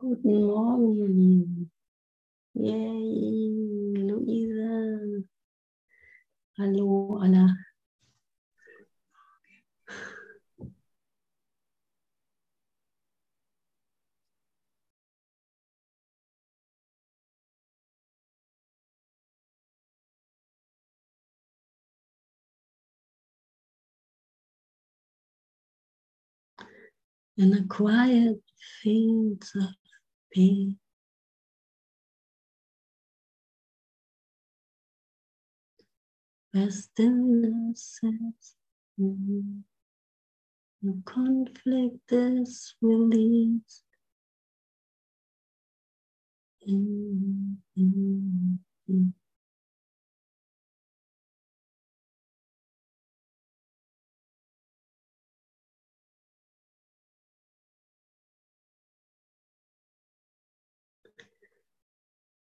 Guten Morgen, ihr Lieben. Yay, Luise. Hallo, alle. In a quiet fields of be. the stillness is in, no conflict is released. In, in, in.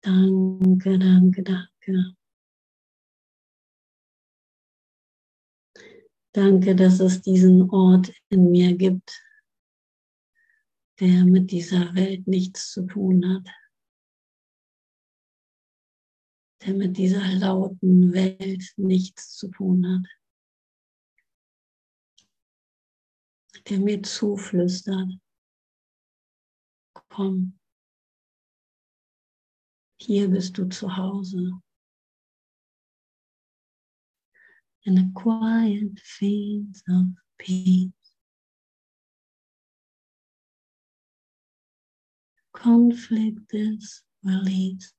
Danke, danke, danke. Danke, dass es diesen Ort in mir gibt, der mit dieser Welt nichts zu tun hat. Der mit dieser lauten Welt nichts zu tun hat. Der mir zuflüstert. Komm, hier bist du zu Hause. In a quiet fields of peace. Conflict is released.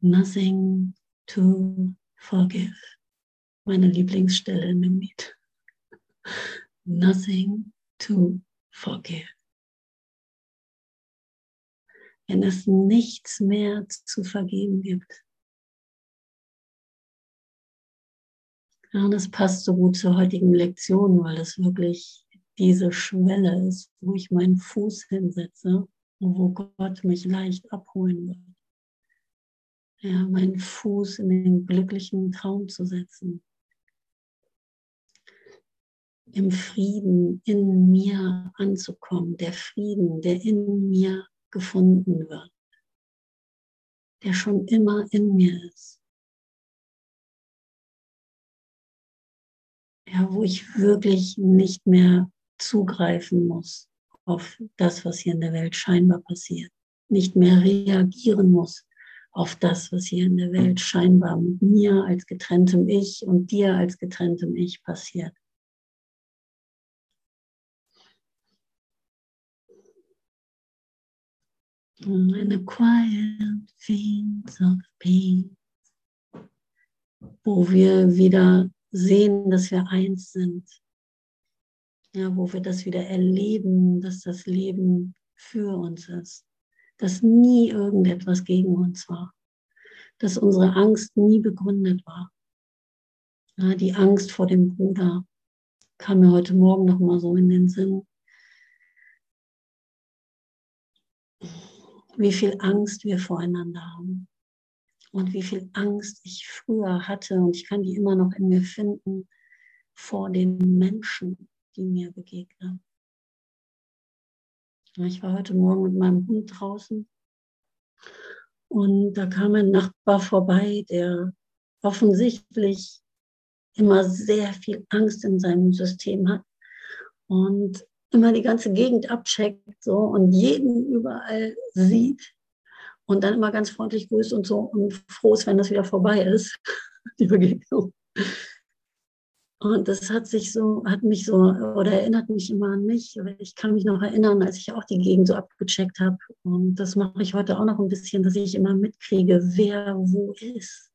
Nothing to forgive. Meine Lieblingsstelle in dem Lied. Nothing to forgive. Wenn es nichts mehr zu vergeben gibt. Ja, und das passt so gut zur heutigen Lektion, weil es wirklich diese Schwelle ist, wo ich meinen Fuß hinsetze und wo Gott mich leicht abholen wird. Ja, meinen Fuß in den glücklichen Traum zu setzen im Frieden in mir anzukommen, der Frieden, der in mir gefunden wird, der schon immer in mir ist. Ja, wo ich wirklich nicht mehr zugreifen muss auf das, was hier in der Welt scheinbar passiert, nicht mehr reagieren muss auf das, was hier in der Welt scheinbar mit mir als getrenntem Ich und dir als getrenntem Ich passiert. In a quiet fields of peace, wo wir wieder sehen, dass wir eins sind. Ja, wo wir das wieder erleben, dass das Leben für uns ist, dass nie irgendetwas gegen uns war, dass unsere Angst nie begründet war. Ja, die Angst vor dem Bruder kam mir heute Morgen noch mal so in den Sinn. Wie viel Angst wir voreinander haben. Und wie viel Angst ich früher hatte und ich kann die immer noch in mir finden vor den Menschen, die mir begegnen. Ich war heute Morgen mit meinem Hund draußen. Und da kam ein Nachbar vorbei, der offensichtlich immer sehr viel Angst in seinem System hat. Und immer die ganze Gegend abcheckt so und jeden überall sieht und dann immer ganz freundlich grüßt und so und froh ist, wenn das wieder vorbei ist, die Begegnung. Und das hat sich so, hat mich so, oder erinnert mich immer an mich. Ich kann mich noch erinnern, als ich auch die Gegend so abgecheckt habe. Und das mache ich heute auch noch ein bisschen, dass ich immer mitkriege, wer wo ist.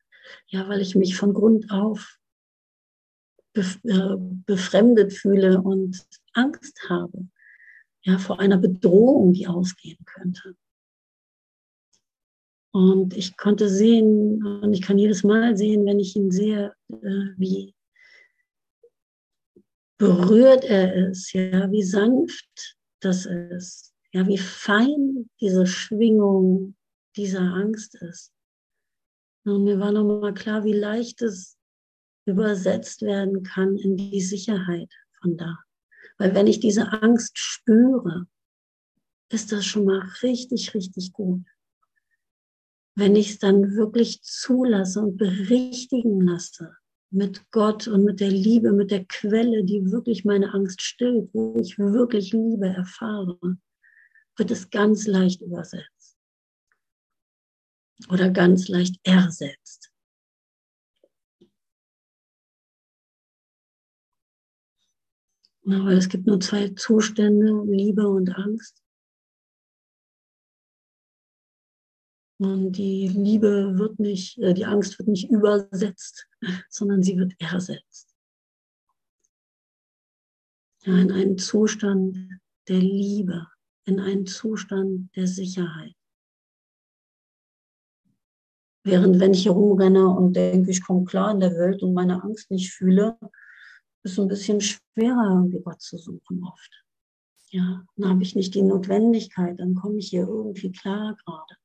Ja, weil ich mich von Grund auf befremdet fühle und Angst habe, ja, vor einer Bedrohung, die ausgehen könnte. Und ich konnte sehen, und ich kann jedes Mal sehen, wenn ich ihn sehe, äh, wie berührt er ist, ja, wie sanft das ist, ja, wie fein diese Schwingung dieser Angst ist. Und mir war nochmal klar, wie leicht es übersetzt werden kann in die Sicherheit von da. Weil wenn ich diese Angst spüre, ist das schon mal richtig, richtig gut. Wenn ich es dann wirklich zulasse und berichtigen lasse mit Gott und mit der Liebe, mit der Quelle, die wirklich meine Angst stillt, wo ich wirklich Liebe erfahre, wird es ganz leicht übersetzt oder ganz leicht ersetzt. Weil es gibt nur zwei Zustände, Liebe und Angst. Und die Liebe wird nicht, äh, die Angst wird nicht übersetzt, sondern sie wird ersetzt. Ja, in einen Zustand der Liebe, in einen Zustand der Sicherheit. Während wenn ich hier rumrenne und denke, ich komme klar in der Welt und meine Angst nicht fühle, ist ein bisschen schwerer, irgendwie Gott zu suchen oft. Ja, dann habe ich nicht die Notwendigkeit, dann komme ich hier irgendwie klar gerade.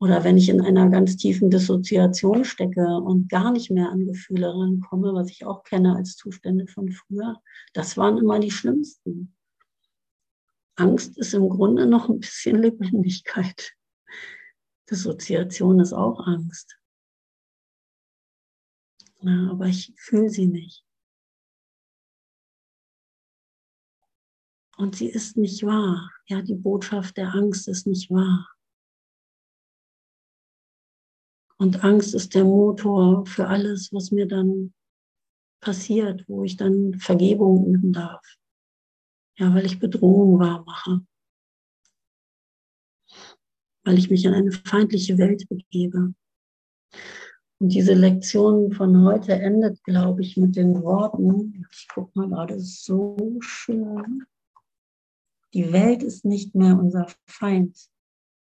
Oder wenn ich in einer ganz tiefen Dissoziation stecke und gar nicht mehr an Gefühle rankomme, was ich auch kenne als Zustände von früher, das waren immer die schlimmsten. Angst ist im Grunde noch ein bisschen Lebendigkeit. Dissoziation ist auch Angst. Ja, aber ich fühle sie nicht. Und sie ist nicht wahr. Ja, die Botschaft der Angst ist nicht wahr. Und Angst ist der Motor für alles, was mir dann passiert, wo ich dann Vergebung üben darf. Ja, weil ich Bedrohung wahr mache. Weil ich mich in eine feindliche Welt begebe. Und diese Lektion von heute endet, glaube ich, mit den Worten, ich gucke mal gerade so schön. Die Welt ist nicht mehr unser Feind,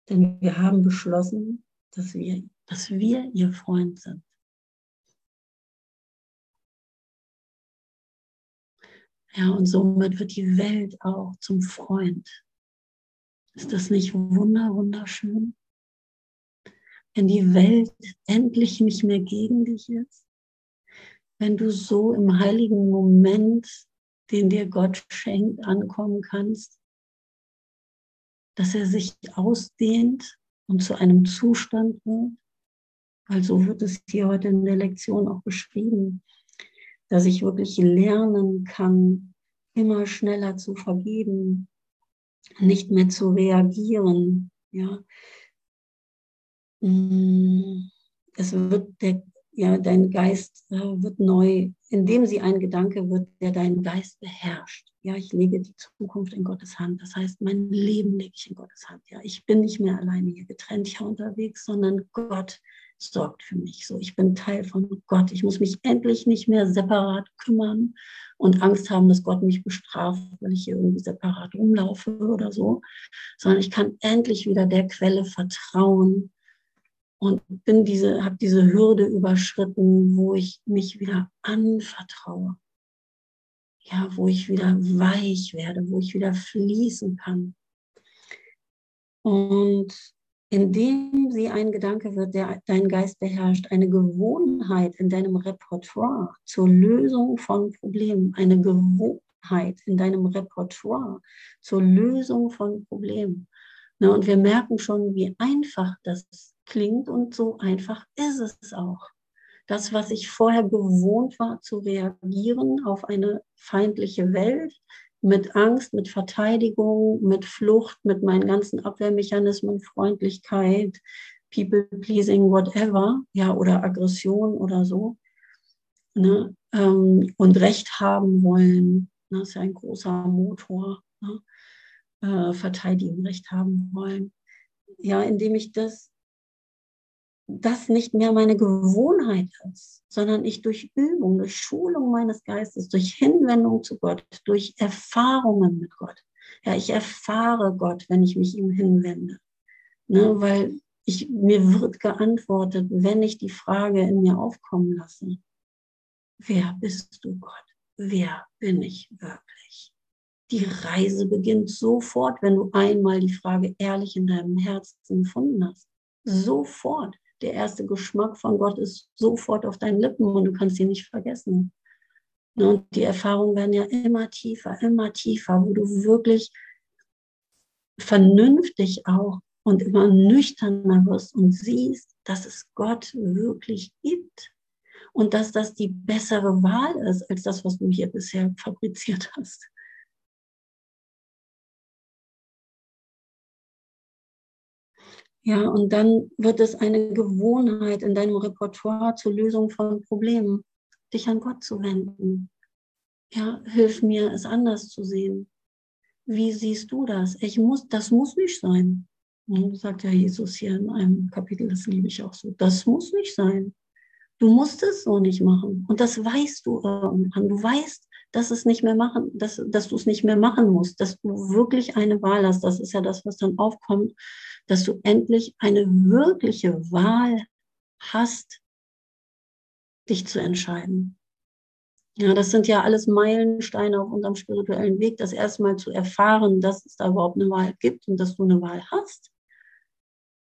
denn wir haben beschlossen, dass wir dass wir ihr Freund sind. Ja, und somit wird die Welt auch zum Freund. Ist das nicht wunder, wunderschön? Wenn die Welt endlich nicht mehr gegen dich ist, wenn du so im heiligen Moment, den dir Gott schenkt, ankommen kannst, dass er sich ausdehnt und zu einem Zustand wird, weil so wird es hier heute in der Lektion auch beschrieben, dass ich wirklich lernen kann, immer schneller zu vergeben, nicht mehr zu reagieren. Ja. Mm, es wird der, ja, dein Geist äh, wird neu, indem sie ein Gedanke wird, der deinen Geist beherrscht. Ja, ich lege die Zukunft in Gottes Hand. Das heißt, mein Leben lege ich in Gottes Hand. Ja, ich bin nicht mehr alleine hier getrennt hier unterwegs, sondern Gott sorgt für mich. So, ich bin Teil von Gott. Ich muss mich endlich nicht mehr separat kümmern und Angst haben, dass Gott mich bestraft, weil ich hier irgendwie separat rumlaufe oder so, sondern ich kann endlich wieder der Quelle vertrauen und bin diese, habe diese Hürde überschritten, wo ich mich wieder anvertraue. Ja, wo ich wieder weich werde, wo ich wieder fließen kann. Und indem sie ein Gedanke wird, der deinen Geist beherrscht, eine Gewohnheit in deinem Repertoire zur Lösung von Problemen, eine Gewohnheit in deinem Repertoire zur Lösung von Problemen. Na, und wir merken schon, wie einfach das klingt und so einfach ist es auch. Das, was ich vorher gewohnt war zu reagieren auf eine feindliche Welt, mit Angst, mit Verteidigung, mit Flucht, mit meinen ganzen Abwehrmechanismen, Freundlichkeit, People-Pleasing, whatever, ja, oder Aggression oder so. Ne? Ähm, und Recht haben wollen, ne? das ist ja ein großer Motor. Ne? Äh, verteidigen, Recht haben wollen. Ja, indem ich das das nicht mehr meine Gewohnheit ist, sondern ich durch Übung, durch Schulung meines Geistes, durch Hinwendung zu Gott, durch Erfahrungen mit Gott. Ja, ich erfahre Gott, wenn ich mich ihm hinwende. Ne, weil ich, mir wird geantwortet, wenn ich die Frage in mir aufkommen lasse. Wer bist du, Gott? Wer bin ich wirklich? Die Reise beginnt sofort, wenn du einmal die Frage ehrlich in deinem Herzen gefunden hast. Sofort. Der erste Geschmack von Gott ist sofort auf deinen Lippen und du kannst ihn nicht vergessen. Ne, und die Erfahrungen werden ja immer tiefer, immer tiefer, wo du wirklich vernünftig auch und immer nüchterner wirst und siehst, dass es Gott wirklich gibt und dass das die bessere Wahl ist als das, was du hier bisher fabriziert hast. Ja, und dann wird es eine Gewohnheit in deinem Repertoire zur Lösung von Problemen, dich an Gott zu wenden. Ja, hilf mir, es anders zu sehen. Wie siehst du das? Ich muss, das muss nicht sein. Und sagt ja Jesus hier in einem Kapitel, das liebe ich auch so. Das muss nicht sein. Du musst es so nicht machen. Und das weißt du irgendwann. Du weißt, dass es nicht mehr machen, dass, dass du es nicht mehr machen musst, dass du wirklich eine Wahl hast. Das ist ja das, was dann aufkommt, dass du endlich eine wirkliche Wahl hast, dich zu entscheiden. Ja, das sind ja alles Meilensteine auf unserem spirituellen Weg, das erstmal zu erfahren, dass es da überhaupt eine Wahl gibt und dass du eine Wahl hast.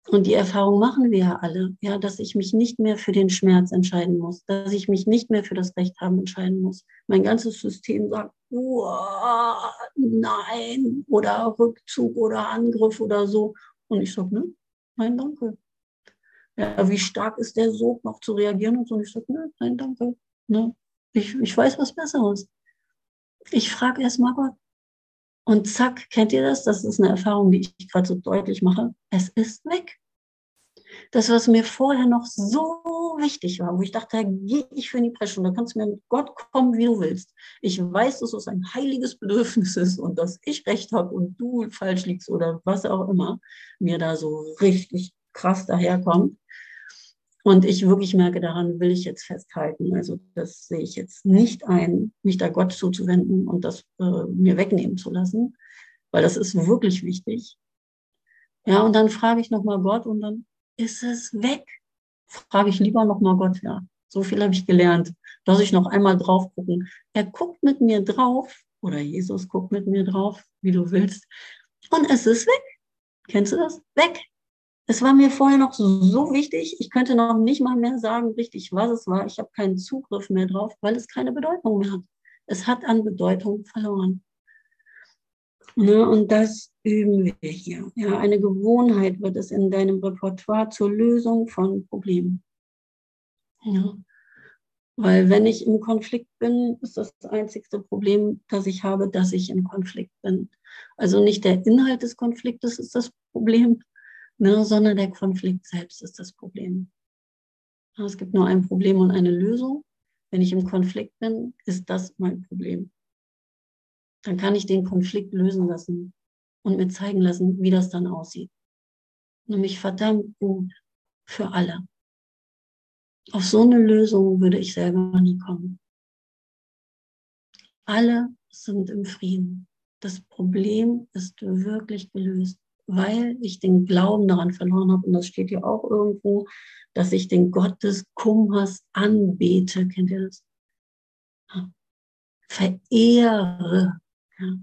Und die Erfahrung machen wir ja alle, ja, dass ich mich nicht mehr für den Schmerz entscheiden muss, dass ich mich nicht mehr für das Recht haben entscheiden muss. Mein ganzes System sagt, nein, oder Rückzug oder Angriff oder so. Und ich sage, ne, nein, danke. Ja, wie stark ist der Sog noch zu reagieren und so? Und ich sage, ne, nein, danke. Ne? Ich, ich weiß was Besseres. Ich frage erst mal Gott. Und zack, kennt ihr das? Das ist eine Erfahrung, die ich gerade so deutlich mache. Es ist weg. Das, was mir vorher noch so wichtig war, wo ich dachte, da gehe ich für die Presche und da kannst du mir mit Gott kommen, wie du willst. Ich weiß, dass es ein heiliges Bedürfnis ist und dass ich recht habe und du falsch liegst oder was auch immer mir da so richtig krass daherkommt. Und ich wirklich merke, daran will ich jetzt festhalten. Also das sehe ich jetzt nicht ein, mich da Gott zuzuwenden und das äh, mir wegnehmen zu lassen, weil das ist wirklich wichtig. Ja, und dann frage ich nochmal Gott und dann ist es weg. Frage ich lieber nochmal Gott, ja. So viel habe ich gelernt. Lass ich noch einmal drauf gucken. Er guckt mit mir drauf oder Jesus guckt mit mir drauf, wie du willst. Und es ist weg. Kennst du das? Weg. Es war mir vorher noch so wichtig, ich könnte noch nicht mal mehr sagen, richtig, was es war. Ich habe keinen Zugriff mehr drauf, weil es keine Bedeutung mehr hat. Es hat an Bedeutung verloren. Ja, und das üben wir hier. Ja, eine Gewohnheit wird es in deinem Repertoire zur Lösung von Problemen. Ja. Weil wenn ich im Konflikt bin, ist das, das einzigste Problem, das ich habe, dass ich im Konflikt bin. Also nicht der Inhalt des Konfliktes ist das Problem, ne, sondern der Konflikt selbst ist das Problem. Es gibt nur ein Problem und eine Lösung. Wenn ich im Konflikt bin, ist das mein Problem. Dann kann ich den Konflikt lösen lassen und mir zeigen lassen, wie das dann aussieht. Nämlich verdammt gut für alle. Auf so eine Lösung würde ich selber nie kommen. Alle sind im Frieden. Das Problem ist wirklich gelöst weil ich den Glauben daran verloren habe. Und das steht ja auch irgendwo, dass ich den Gott des Kummers anbete. Kennt ihr das? Ja. Verehre. Ja.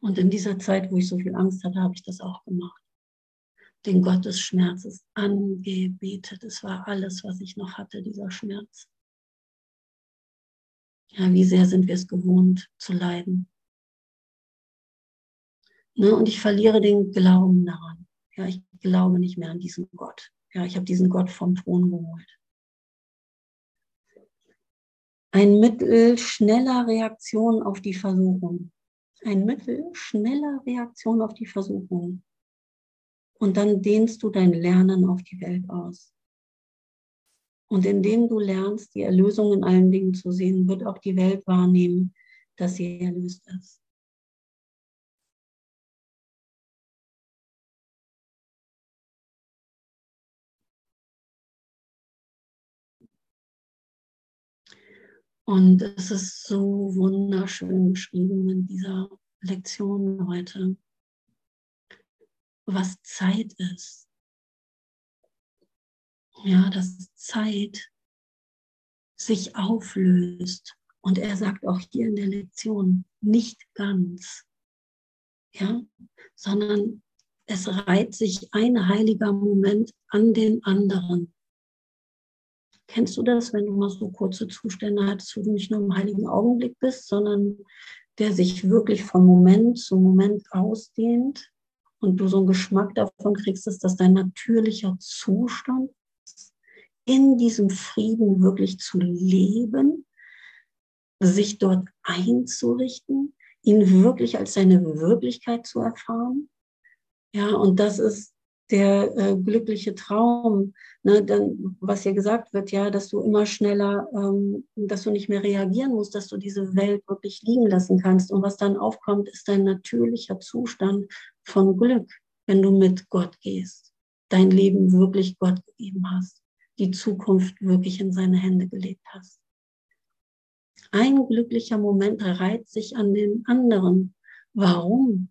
Und in dieser Zeit, wo ich so viel Angst hatte, habe ich das auch gemacht. Den Gott des Schmerzes angebetet. Es war alles, was ich noch hatte, dieser Schmerz. Ja, wie sehr sind wir es gewohnt zu leiden. Ne? Und ich verliere den Glauben daran. Ja, ich glaube nicht mehr an diesen Gott. Ja, ich habe diesen Gott vom Thron geholt. Ein Mittel schneller Reaktion auf die Versuchung. Ein Mittel schneller Reaktion auf die Versuchung. Und dann dehnst du dein Lernen auf die Welt aus. Und indem du lernst, die Erlösung in allen Dingen zu sehen, wird auch die Welt wahrnehmen, dass sie erlöst ist. Und es ist so wunderschön beschrieben in dieser Lektion heute, was Zeit ist. Ja, dass Zeit sich auflöst. Und er sagt auch hier in der Lektion, nicht ganz, ja, sondern es reiht sich ein heiliger Moment an den anderen. Kennst du das, wenn du mal so kurze Zustände hattest, wo du nicht nur im heiligen Augenblick bist, sondern der sich wirklich von Moment zu Moment ausdehnt und du so einen Geschmack davon kriegst, dass das dein natürlicher Zustand ist, in diesem Frieden wirklich zu leben, sich dort einzurichten, ihn wirklich als seine Wirklichkeit zu erfahren. Ja, und das ist der äh, glückliche Traum, ne, dann, was hier gesagt wird, ja, dass du immer schneller, ähm, dass du nicht mehr reagieren musst, dass du diese Welt wirklich liegen lassen kannst. Und was dann aufkommt, ist dein natürlicher Zustand von Glück, wenn du mit Gott gehst, dein Leben wirklich Gott gegeben hast, die Zukunft wirklich in seine Hände gelegt hast. Ein glücklicher Moment reiht sich an den anderen. Warum?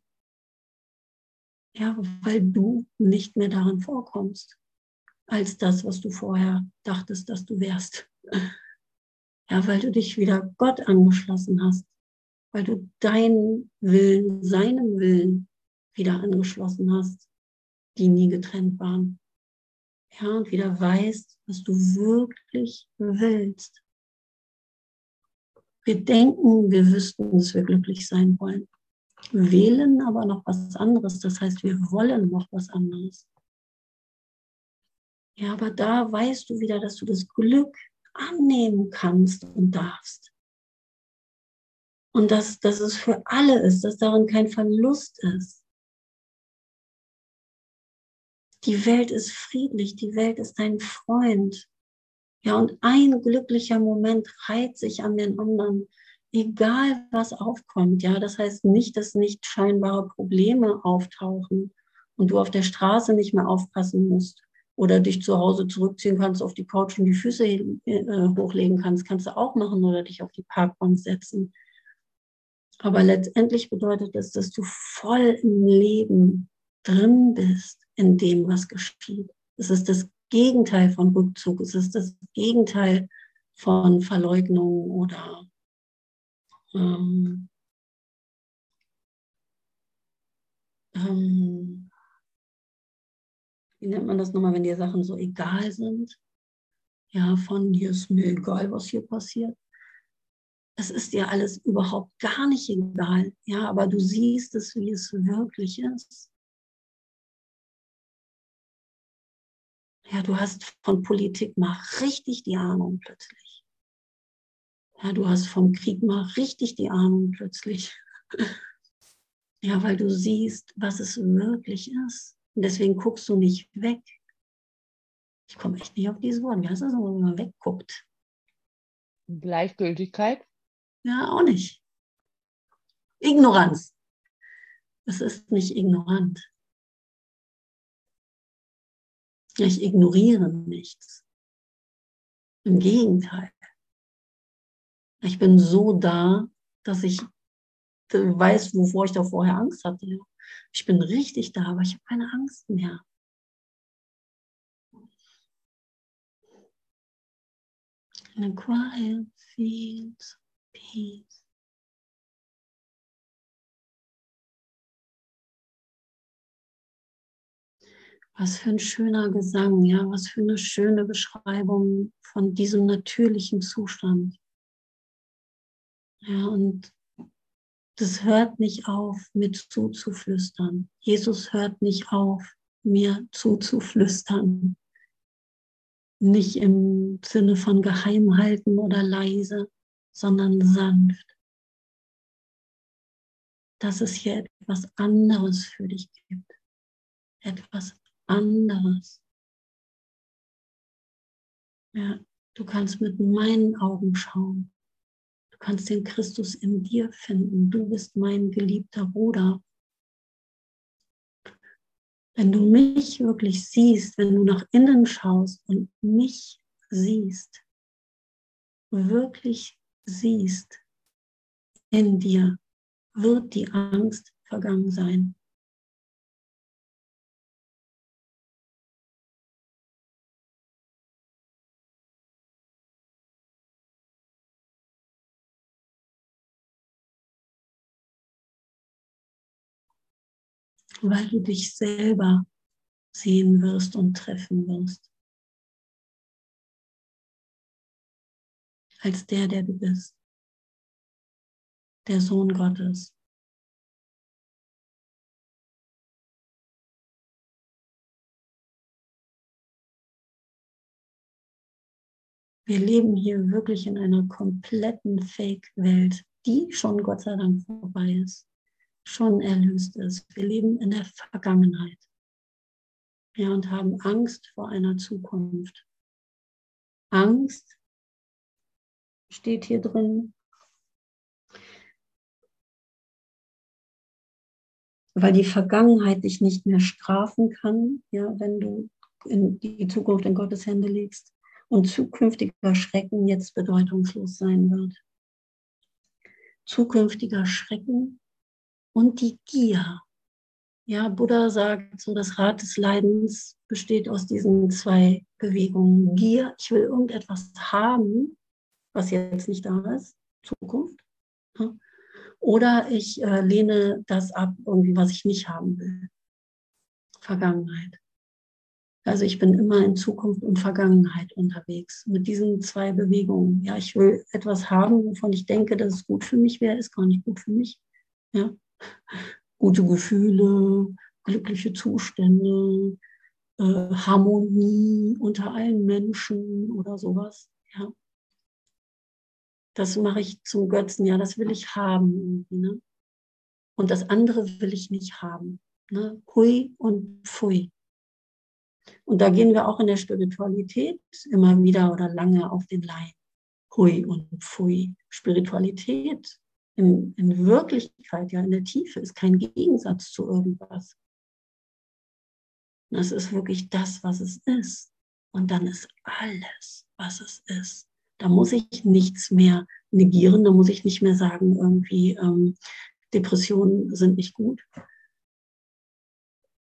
Ja, weil du nicht mehr darin vorkommst, als das, was du vorher dachtest, dass du wärst. Ja, weil du dich wieder Gott angeschlossen hast, weil du deinen Willen, seinem Willen wieder angeschlossen hast, die nie getrennt waren. Ja, und wieder weißt, was du wirklich willst. Wir denken, wir wüssten, dass wir glücklich sein wollen wählen aber noch was anderes. Das heißt, wir wollen noch was anderes. Ja, aber da weißt du wieder, dass du das Glück annehmen kannst und darfst. Und dass, dass es für alle ist, dass darin kein Verlust ist. Die Welt ist friedlich, die Welt ist dein Freund. Ja, und ein glücklicher Moment reiht sich an den anderen egal was aufkommt. Ja, das heißt nicht, dass nicht scheinbare Probleme auftauchen und du auf der Straße nicht mehr aufpassen musst oder dich zu Hause zurückziehen kannst, auf die Couch und die Füße äh, hochlegen kannst, kannst du auch machen oder dich auf die Parkbank setzen. Aber letztendlich bedeutet das, dass du voll im Leben drin bist, in dem, was geschieht. Es ist das Gegenteil von Rückzug. Es ist das Gegenteil von Verleugnung oder ähm, ähm, wie nennt man das nochmal, wenn dir Sachen so egal sind? Ja, von dir ist mir egal, was hier passiert. Es ist dir alles überhaupt gar nicht egal. Ja, aber du siehst es, wie es wirklich ist. Ja, du hast von Politik mal richtig die Ahnung plötzlich. Ja, du hast vom Krieg mal richtig die Ahnung plötzlich. Ja, weil du siehst, was es wirklich ist. Und deswegen guckst du nicht weg. Ich komme echt nicht auf dieses Wort. Wie heißt das, wenn man wegguckt? Gleichgültigkeit? Ja, auch nicht. Ignoranz. Es ist nicht ignorant. Ich ignoriere nichts. Im Gegenteil. Ich bin so da, dass ich weiß, wovor ich da vorher Angst hatte. Ich bin richtig da, aber ich habe keine Angst mehr. In a quiet fields peace. Was für ein schöner Gesang, ja, was für eine schöne Beschreibung von diesem natürlichen Zustand. Ja, und das hört nicht auf, mit zuzuflüstern. Jesus hört nicht auf, mir zuzuflüstern. Nicht im Sinne von geheim halten oder leise, sondern sanft. Dass es hier etwas anderes für dich gibt. Etwas anderes. Ja, du kannst mit meinen Augen schauen. Du kannst den Christus in dir finden. Du bist mein geliebter Bruder. Wenn du mich wirklich siehst, wenn du nach innen schaust und mich siehst, wirklich siehst in dir, wird die Angst vergangen sein. Weil du dich selber sehen wirst und treffen wirst. Als der, der du bist. Der Sohn Gottes. Wir leben hier wirklich in einer kompletten Fake-Welt, die schon Gott sei Dank vorbei ist, schon erlöst ist. Wir leben in der Vergangenheit. Ja, und haben Angst vor einer Zukunft. Angst steht hier drin, weil die Vergangenheit dich nicht mehr strafen kann, ja, wenn du die Zukunft in Gottes Hände legst und zukünftiger Schrecken jetzt bedeutungslos sein wird. Zukünftiger Schrecken und die Gier. Ja, Buddha sagt, so das Rad des Leidens besteht aus diesen zwei Bewegungen. Gier, ich will irgendetwas haben, was jetzt nicht da ist, Zukunft. Oder ich äh, lehne das ab, irgendwie, was ich nicht haben will. Vergangenheit. Also ich bin immer in Zukunft und Vergangenheit unterwegs mit diesen zwei Bewegungen. Ja, ich will etwas haben, wovon ich denke, dass es gut für mich wäre, ist gar nicht gut für mich. Ja, gute Gefühle, glückliche Zustände, äh, Harmonie unter allen Menschen oder sowas. Ja, das mache ich zum Götzen. Ja, das will ich haben. Ne? Und das andere will ich nicht haben. Ne? Hui und Pfui. Und da gehen wir auch in der Spiritualität immer wieder oder lange auf den Leim. Hui und Pfui. Spiritualität in, in Wirklichkeit, ja in der Tiefe, ist kein Gegensatz zu irgendwas. Das ist wirklich das, was es ist. Und dann ist alles, was es ist. Da muss ich nichts mehr negieren, da muss ich nicht mehr sagen, irgendwie ähm, Depressionen sind nicht gut,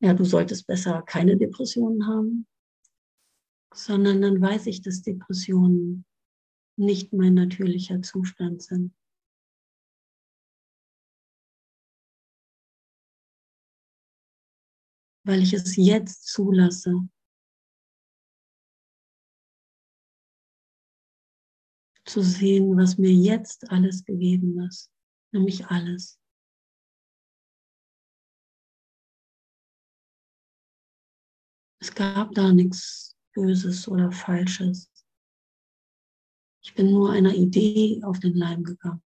ja, du solltest besser keine Depressionen haben, sondern dann weiß ich, dass Depressionen nicht mein natürlicher Zustand sind. Weil ich es jetzt zulasse. Zu sehen, was mir jetzt alles gegeben ist, nämlich alles. Es gab da nichts Böses oder Falsches. Ich bin nur einer Idee auf den Leim gegangen.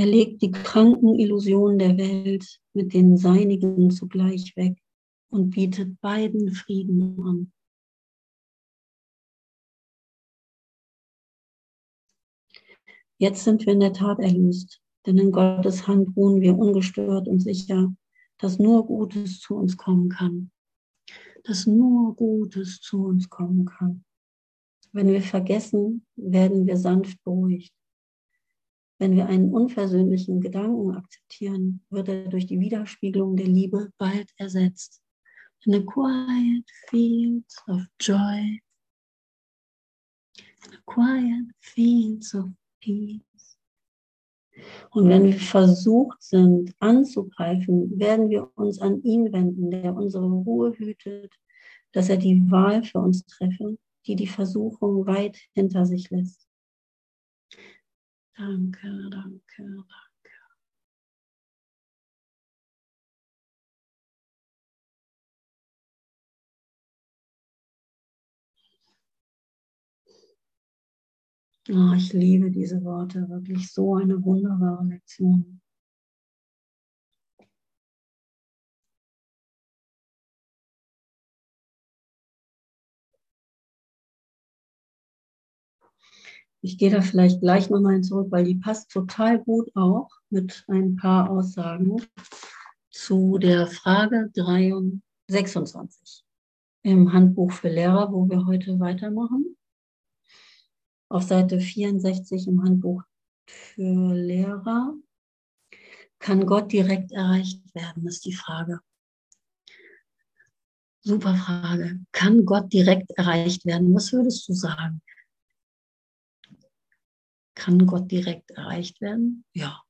Er legt die kranken Illusionen der Welt mit den seinigen zugleich weg und bietet beiden Frieden an. Jetzt sind wir in der Tat erlöst. Denn in Gottes Hand ruhen wir ungestört und sicher, dass nur Gutes zu uns kommen kann. Dass nur Gutes zu uns kommen kann. Wenn wir vergessen, werden wir sanft beruhigt. Wenn wir einen unversöhnlichen Gedanken akzeptieren, wird er durch die Widerspiegelung der Liebe bald ersetzt. In a quiet fields of joy, in a quiet fields of peace. Und wenn wir versucht sind anzugreifen, werden wir uns an ihn wenden, der unsere Ruhe hütet, dass er die Wahl für uns treffe, die die Versuchung weit hinter sich lässt. Danke, danke, danke. Oh, ich liebe diese Worte, wirklich so eine wunderbare Lektion. Ich gehe da vielleicht gleich nochmal zurück, weil die passt total gut auch mit ein paar Aussagen zu der Frage 26 im Handbuch für Lehrer, wo wir heute weitermachen auf Seite 64 im Handbuch für Lehrer. Kann Gott direkt erreicht werden, ist die Frage. Super Frage. Kann Gott direkt erreicht werden? Was würdest du sagen? Kann Gott direkt erreicht werden? Ja.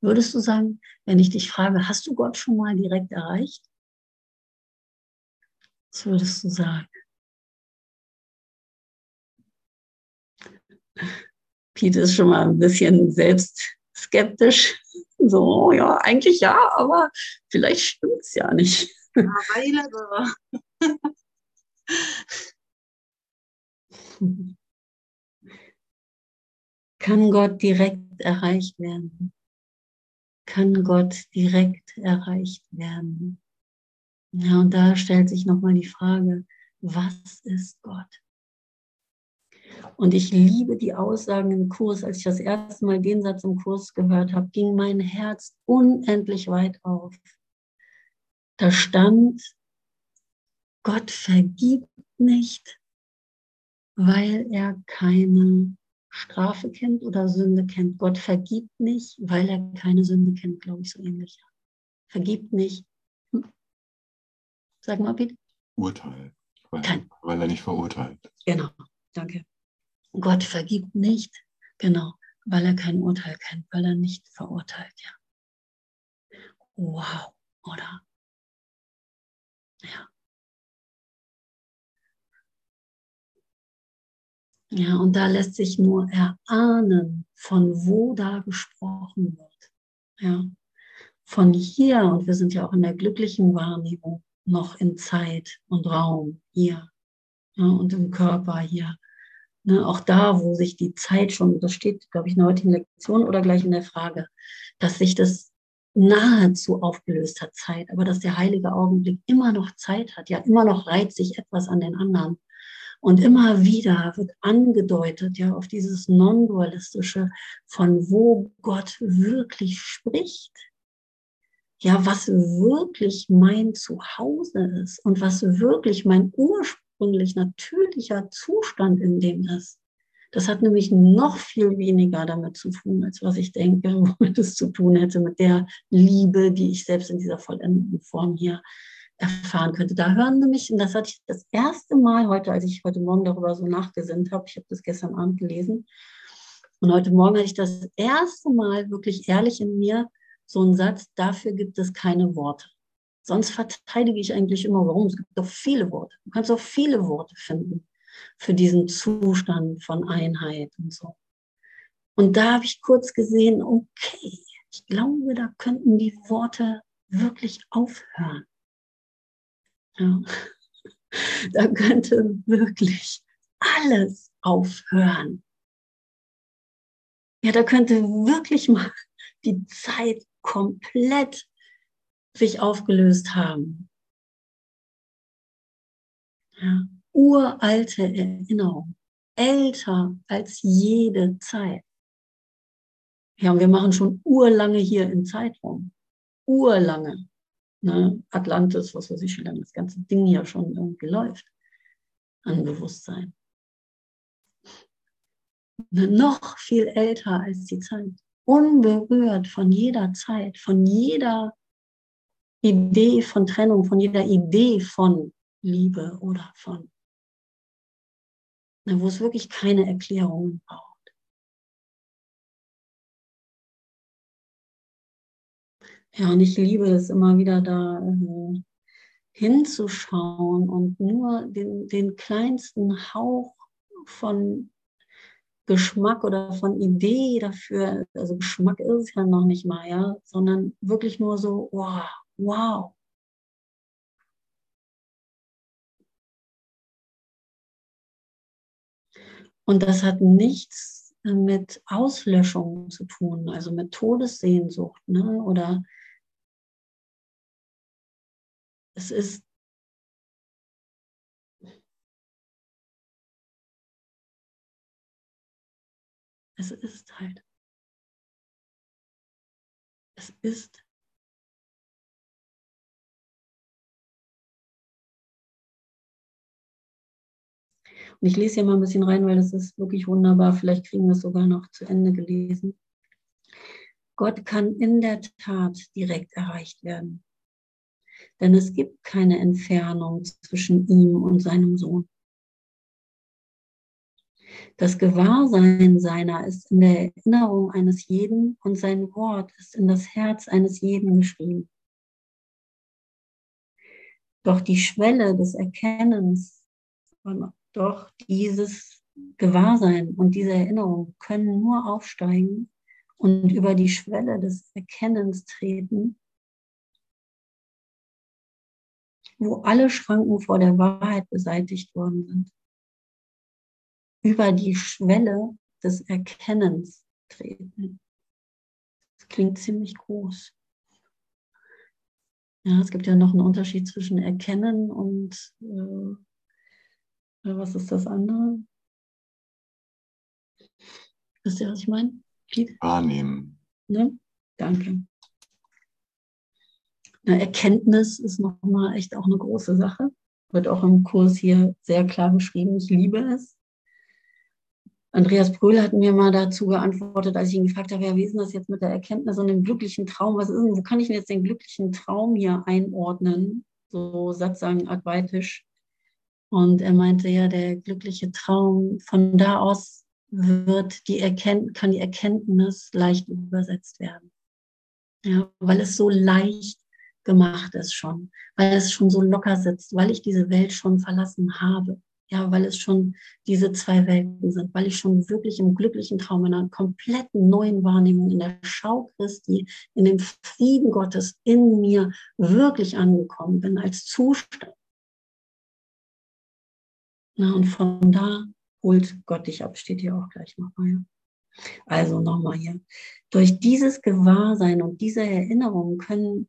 Würdest du sagen, wenn ich dich frage, hast du Gott schon mal direkt erreicht? Was würdest du sagen? Pete ist schon mal ein bisschen selbst skeptisch. So, ja, eigentlich ja, aber vielleicht stimmt es ja nicht. Kann Gott direkt erreicht werden? Kann Gott direkt erreicht werden? Ja, und da stellt sich nochmal die Frage, was ist Gott? Und ich liebe die Aussagen im Kurs. Als ich das erste Mal den Satz im Kurs gehört habe, ging mein Herz unendlich weit auf. Da stand, Gott vergibt nicht, weil er keine Strafe kennt oder Sünde kennt. Gott vergibt nicht, weil er keine Sünde kennt, glaube ich, so ähnlich. Vergibt nicht. Hm? Sag mal bitte. Urteil. Weil, weil er nicht verurteilt. Genau, danke. Gott vergibt nicht, genau, weil er kein Urteil kennt, weil er nicht verurteilt, ja. Wow, oder? Ja. Ja, und da lässt sich nur erahnen, von wo da gesprochen wird. Ja, von hier, und wir sind ja auch in der glücklichen Wahrnehmung, noch in Zeit und Raum hier ja, und im Körper hier. Ne, auch da, wo sich die Zeit schon, das steht, glaube ich, in der heutigen Lektion oder gleich in der Frage, dass sich das nahezu aufgelöst hat, Zeit, aber dass der heilige Augenblick immer noch Zeit hat, ja, immer noch reiht sich etwas an den anderen. Und immer wieder wird angedeutet, ja, auf dieses Non-Dualistische, von wo Gott wirklich spricht. Ja, was wirklich mein Zuhause ist und was wirklich mein ursprünglich natürlicher Zustand in dem ist. Das hat nämlich noch viel weniger damit zu tun, als was ich denke, womit es zu tun hätte, mit der Liebe, die ich selbst in dieser vollendeten Form hier erfahren könnte. Da hören nämlich, und das hatte ich das erste Mal heute, als ich heute Morgen darüber so nachgesinnt habe, ich habe das gestern Abend gelesen, und heute Morgen hatte ich das erste Mal wirklich ehrlich in mir so einen Satz, dafür gibt es keine Worte. Sonst verteidige ich eigentlich immer, warum. Es gibt doch viele Worte. Du kannst auch viele Worte finden für diesen Zustand von Einheit und so. Und da habe ich kurz gesehen, okay, ich glaube, da könnten die Worte wirklich aufhören. Ja. Da könnte wirklich alles aufhören. Ja, da könnte wirklich mal die Zeit komplett sich aufgelöst haben. Ja, uralte Erinnerung, älter als jede Zeit. Ja, und wir machen schon urlange hier im Zeitraum. Urlange ne, Atlantis, was weiß ich, wie lange das ganze Ding ja schon irgendwie läuft an Bewusstsein. Ne, noch viel älter als die Zeit, unberührt von jeder Zeit, von jeder Idee von Trennung, von jeder Idee von Liebe oder von, ne, wo es wirklich keine Erklärungen braucht. Ja, und ich liebe es immer wieder da äh, hinzuschauen und nur den, den kleinsten Hauch von Geschmack oder von Idee dafür, also Geschmack ist es ja noch nicht mal, ja, sondern wirklich nur so, wow, wow. Und das hat nichts mit Auslöschung zu tun, also mit Todessehnsucht ne? oder es ist es ist halt. Es ist. Und ich lese hier mal ein bisschen rein, weil das ist wirklich wunderbar. Vielleicht kriegen wir es sogar noch zu Ende gelesen. Gott kann in der Tat direkt erreicht werden denn es gibt keine Entfernung zwischen ihm und seinem Sohn. Das Gewahrsein seiner ist in der Erinnerung eines jeden und sein Wort ist in das Herz eines jeden geschrieben. Doch die Schwelle des Erkennens doch dieses Gewahrsein und diese Erinnerung können nur aufsteigen und über die Schwelle des Erkennens treten, wo alle Schranken vor der Wahrheit beseitigt worden sind. Über die Schwelle des Erkennens treten. Das klingt ziemlich groß. Ja, es gibt ja noch einen Unterschied zwischen Erkennen und äh, was ist das andere? Wisst ihr, was ich meine? Wahrnehmen. Ne? Danke. Eine Erkenntnis ist nochmal echt auch eine große Sache. Wird auch im Kurs hier sehr klar beschrieben. Ich liebe es. Andreas Brühl hat mir mal dazu geantwortet, als ich ihn gefragt habe, ja, wie ist denn das jetzt mit der Erkenntnis und dem glücklichen Traum? Was ist denn, wo kann ich denn jetzt den glücklichen Traum hier einordnen? So Satzang advaitisch. Und er meinte, ja, der glückliche Traum, von da aus wird die kann die Erkenntnis leicht übersetzt werden. Ja, weil es so leicht gemacht ist schon, weil es schon so locker sitzt, weil ich diese Welt schon verlassen habe. Ja, weil es schon diese zwei Welten sind, weil ich schon wirklich im glücklichen Traum, in einer kompletten neuen Wahrnehmung, in der Schau Christi, in dem Frieden Gottes in mir wirklich angekommen bin als Zustand. Na, und von da holt Gott dich ab, steht hier auch gleich nochmal. Ja. Also nochmal hier. Durch dieses Gewahrsein und diese Erinnerung können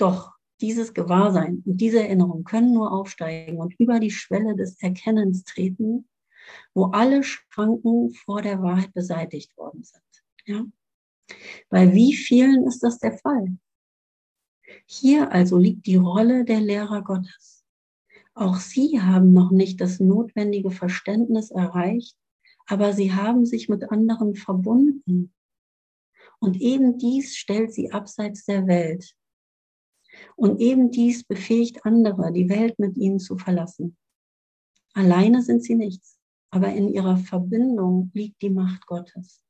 doch dieses Gewahrsein und diese Erinnerung können nur aufsteigen und über die Schwelle des Erkennens treten, wo alle Schranken vor der Wahrheit beseitigt worden sind. Ja? Bei wie vielen ist das der Fall? Hier also liegt die Rolle der Lehrer Gottes. Auch sie haben noch nicht das notwendige Verständnis erreicht, aber sie haben sich mit anderen verbunden. Und eben dies stellt sie abseits der Welt, und eben dies befähigt andere, die Welt mit ihnen zu verlassen. Alleine sind sie nichts, aber in ihrer Verbindung liegt die Macht Gottes.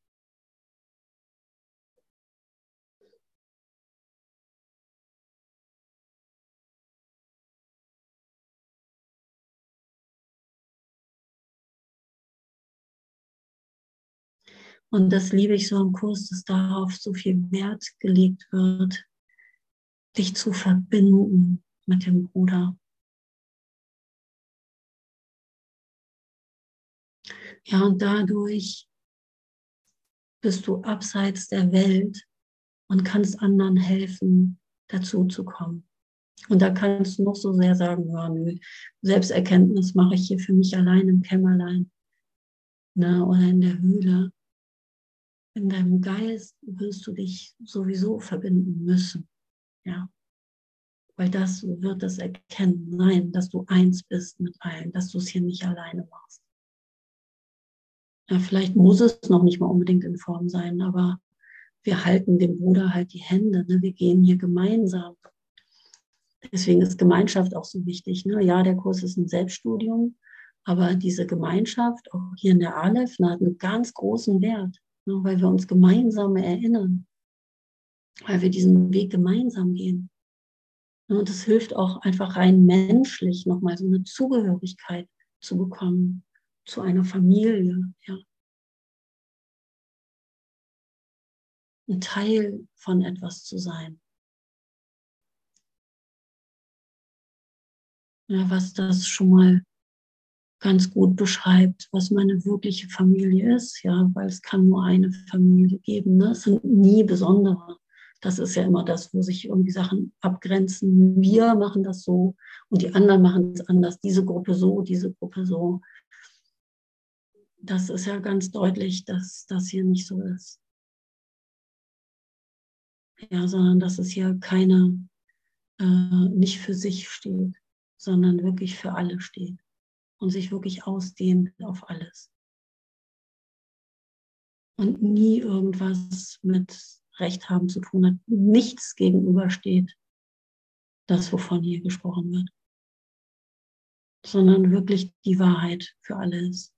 Und das liebe ich so am Kurs, dass darauf so viel Wert gelegt wird, dich zu verbinden mit dem Bruder. Ja, und dadurch bist du abseits der Welt und kannst anderen helfen, dazu zu kommen. Und da kannst du noch so sehr sagen, ja, nö, Selbsterkenntnis mache ich hier für mich allein im Kämmerlein ne, oder in der Höhle. In deinem Geist wirst du dich sowieso verbinden müssen. Ja. Weil das wird das Erkennen sein, dass du eins bist mit allen, dass du es hier nicht alleine machst. Ja, vielleicht muss es noch nicht mal unbedingt in Form sein, aber wir halten dem Bruder halt die Hände. Ne? Wir gehen hier gemeinsam. Deswegen ist Gemeinschaft auch so wichtig. Ne? Ja, der Kurs ist ein Selbststudium, aber diese Gemeinschaft, auch hier in der Aleph, hat einen ganz großen Wert, ne? weil wir uns gemeinsam erinnern weil wir diesen Weg gemeinsam gehen. Und es hilft auch einfach rein menschlich nochmal so eine Zugehörigkeit zu bekommen zu einer Familie, ja. Ein Teil von etwas zu sein. Ja, was das schon mal ganz gut beschreibt, was meine wirkliche Familie ist, ja, weil es kann nur eine Familie geben. Ne? Es sind nie besondere. Das ist ja immer das, wo sich irgendwie Sachen abgrenzen. Wir machen das so und die anderen machen es anders. Diese Gruppe so, diese Gruppe so. Das ist ja ganz deutlich, dass das hier nicht so ist. Ja, sondern dass es hier keine, äh, nicht für sich steht, sondern wirklich für alle steht und sich wirklich ausdehnt auf alles. Und nie irgendwas mit Recht haben zu tun hat, nichts gegenübersteht, das, wovon hier gesprochen wird, sondern wirklich die Wahrheit für alle ist.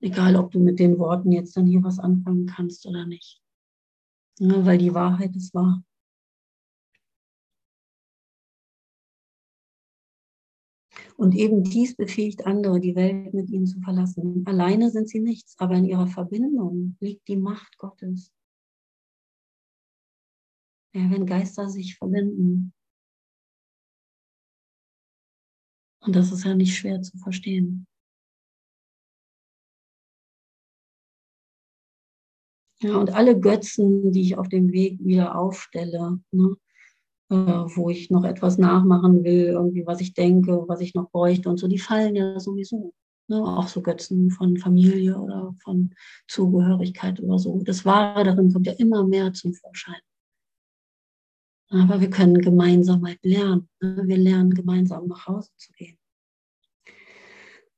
Egal, ob du mit den Worten jetzt dann hier was anfangen kannst oder nicht. Ja, weil die Wahrheit ist wahr. Und eben dies befähigt andere, die Welt mit ihnen zu verlassen. Alleine sind sie nichts, aber in ihrer Verbindung liegt die Macht Gottes. Ja, wenn Geister sich verbinden. Und das ist ja nicht schwer zu verstehen. Ja, und alle Götzen, die ich auf dem Weg wieder aufstelle, ne, äh, wo ich noch etwas nachmachen will, irgendwie was ich denke, was ich noch bräuchte und so, die fallen ja sowieso. Ne, auch so Götzen von Familie oder von Zugehörigkeit oder so. Das Wahre darin kommt ja immer mehr zum Vorschein. Aber wir können gemeinsam halt lernen. Ne? Wir lernen gemeinsam nach Hause zu gehen.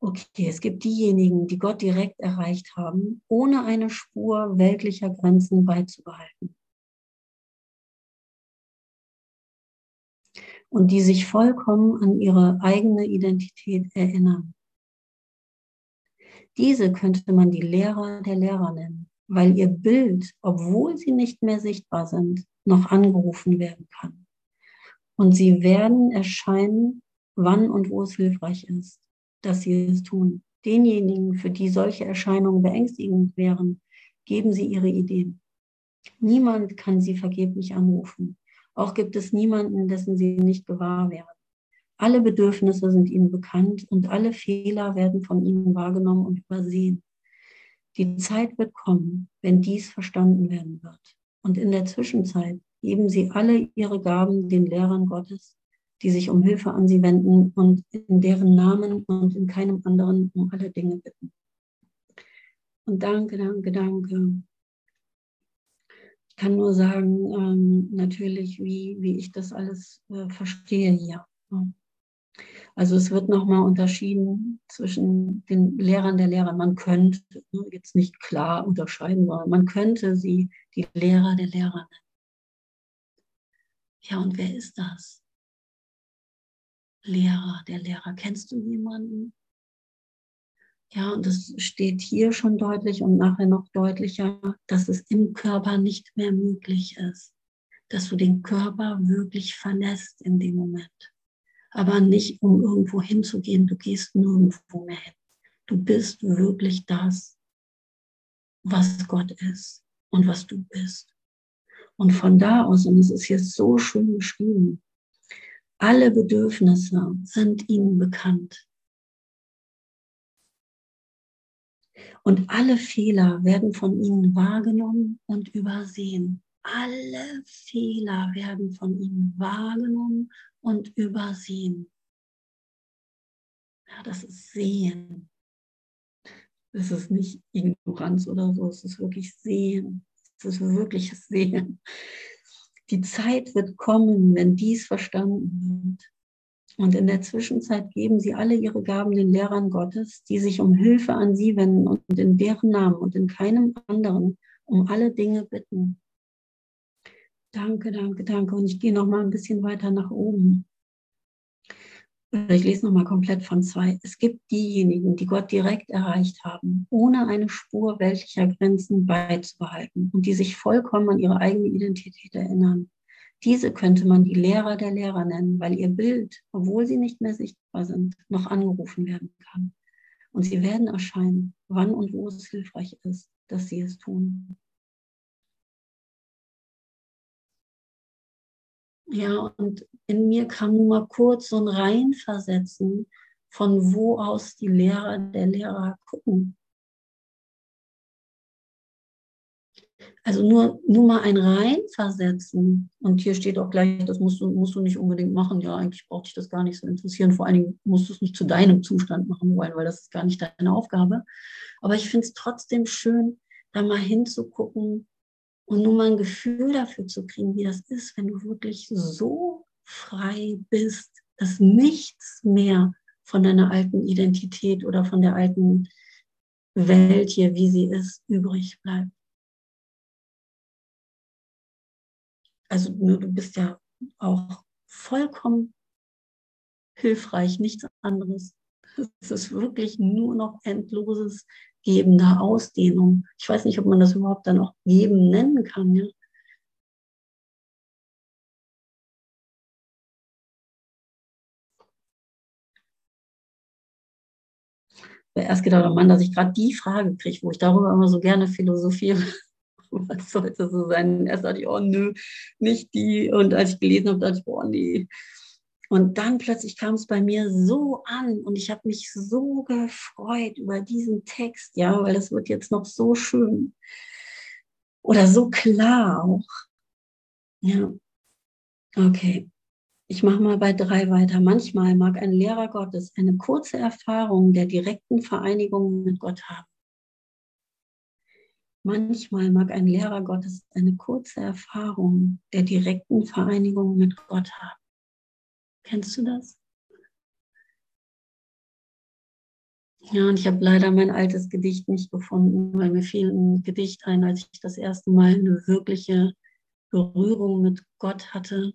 Okay, es gibt diejenigen, die Gott direkt erreicht haben, ohne eine Spur weltlicher Grenzen beizubehalten. Und die sich vollkommen an ihre eigene Identität erinnern. Diese könnte man die Lehrer der Lehrer nennen, weil ihr Bild, obwohl sie nicht mehr sichtbar sind, noch angerufen werden kann. Und sie werden erscheinen, wann und wo es hilfreich ist dass sie es tun. Denjenigen, für die solche Erscheinungen beängstigend wären, geben sie ihre Ideen. Niemand kann sie vergeblich anrufen. Auch gibt es niemanden, dessen sie nicht gewahr wären. Alle Bedürfnisse sind ihnen bekannt und alle Fehler werden von ihnen wahrgenommen und übersehen. Die Zeit wird kommen, wenn dies verstanden werden wird. Und in der Zwischenzeit geben sie alle ihre Gaben den Lehrern Gottes, die sich um Hilfe an sie wenden und in deren Namen und in keinem anderen um alle Dinge bitten. Und danke, danke, danke. Ich kann nur sagen, ähm, natürlich, wie, wie ich das alles äh, verstehe hier. Also es wird nochmal unterschieden zwischen den Lehrern der Lehrer. Man könnte ne, jetzt nicht klar unterscheiden, sondern man könnte sie die Lehrer der Lehrer nennen. Ja, und wer ist das? Lehrer, der Lehrer. Kennst du jemanden? Ja, und es steht hier schon deutlich und nachher noch deutlicher, dass es im Körper nicht mehr möglich ist, dass du den Körper wirklich verlässt in dem Moment. Aber nicht, um irgendwo hinzugehen, du gehst nirgendwo mehr hin. Du bist wirklich das, was Gott ist und was du bist. Und von da aus, und es ist hier so schön geschrieben, alle Bedürfnisse sind ihnen bekannt. Und alle Fehler werden von ihnen wahrgenommen und übersehen. Alle Fehler werden von ihnen wahrgenommen und übersehen. Ja, das ist Sehen. Das ist nicht Ignoranz oder so, es ist wirklich Sehen. Es ist wirkliches Sehen. Die Zeit wird kommen, wenn dies verstanden wird. Und in der Zwischenzeit geben sie alle ihre Gaben den Lehrern Gottes, die sich um Hilfe an sie wenden und in deren Namen und in keinem anderen um alle Dinge bitten. Danke, danke, danke. Und ich gehe noch mal ein bisschen weiter nach oben. Ich lese noch mal komplett von zwei. Es gibt diejenigen, die Gott direkt erreicht haben, ohne eine Spur welcher Grenzen beizubehalten und die sich vollkommen an ihre eigene Identität erinnern. Diese könnte man die Lehrer der Lehrer nennen, weil ihr Bild, obwohl sie nicht mehr sichtbar sind, noch angerufen werden kann. Und sie werden erscheinen, wann und wo es hilfreich ist, dass sie es tun. Ja, und in mir kam nur mal kurz so ein Reinversetzen, von wo aus die Lehrer der Lehrer gucken. Also nur, nur mal ein Reinversetzen. Und hier steht auch gleich, das musst du, musst du nicht unbedingt machen. Ja, eigentlich braucht dich das gar nicht so interessieren. Vor allen Dingen musst du es nicht zu deinem Zustand machen wollen, weil das ist gar nicht deine Aufgabe. Aber ich finde es trotzdem schön, da mal hinzugucken, und nur mal ein Gefühl dafür zu kriegen, wie das ist, wenn du wirklich so frei bist, dass nichts mehr von deiner alten Identität oder von der alten Welt hier, wie sie ist, übrig bleibt. Also du bist ja auch vollkommen hilfreich, nichts anderes. Es ist wirklich nur noch endloses gebender Ausdehnung. Ich weiß nicht, ob man das überhaupt dann auch geben nennen kann. Ja? erst gedacht, oh Mann, dass ich gerade die Frage kriege, wo ich darüber immer so gerne philosophiere. Was sollte so sein? Erst dachte ich, oh nö, nicht die. Und als ich gelesen habe, dachte ich, oh nee. Und dann plötzlich kam es bei mir so an und ich habe mich so gefreut über diesen Text, ja, weil es wird jetzt noch so schön oder so klar auch. Ja, okay. Ich mache mal bei drei weiter. Manchmal mag ein Lehrer Gottes eine kurze Erfahrung der direkten Vereinigung mit Gott haben. Manchmal mag ein Lehrer Gottes eine kurze Erfahrung der direkten Vereinigung mit Gott haben. Kennst du das? Ja, und ich habe leider mein altes Gedicht nicht gefunden, weil mir fiel ein Gedicht ein, als ich das erste Mal eine wirkliche Berührung mit Gott hatte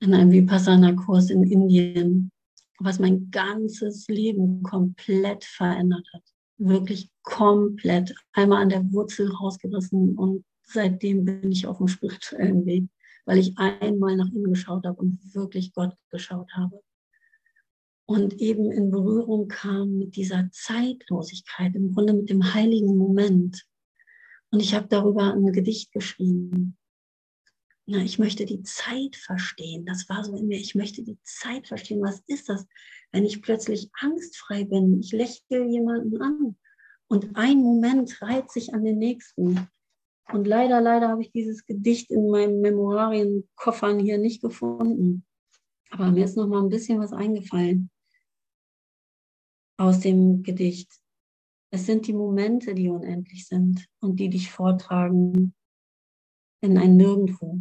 in einem Vipassana-Kurs in Indien, was mein ganzes Leben komplett verändert hat. Wirklich komplett. Einmal an der Wurzel rausgerissen und seitdem bin ich auf dem spirituellen Weg, weil ich einmal nach innen geschaut habe und wirklich Gott geschaut habe. Und eben in Berührung kam mit dieser Zeitlosigkeit, im Grunde mit dem heiligen Moment. Und ich habe darüber ein Gedicht geschrieben. Na, ich möchte die Zeit verstehen. Das war so in mir. Ich möchte die Zeit verstehen. Was ist das, wenn ich plötzlich angstfrei bin? Ich lächle jemanden an und ein Moment reiht sich an den nächsten. Und leider, leider habe ich dieses Gedicht in meinen Memoirienkoffern hier nicht gefunden. Aber mir ist noch mal ein bisschen was eingefallen aus dem Gedicht. Es sind die Momente, die unendlich sind und die dich vortragen in ein Nirgendwo.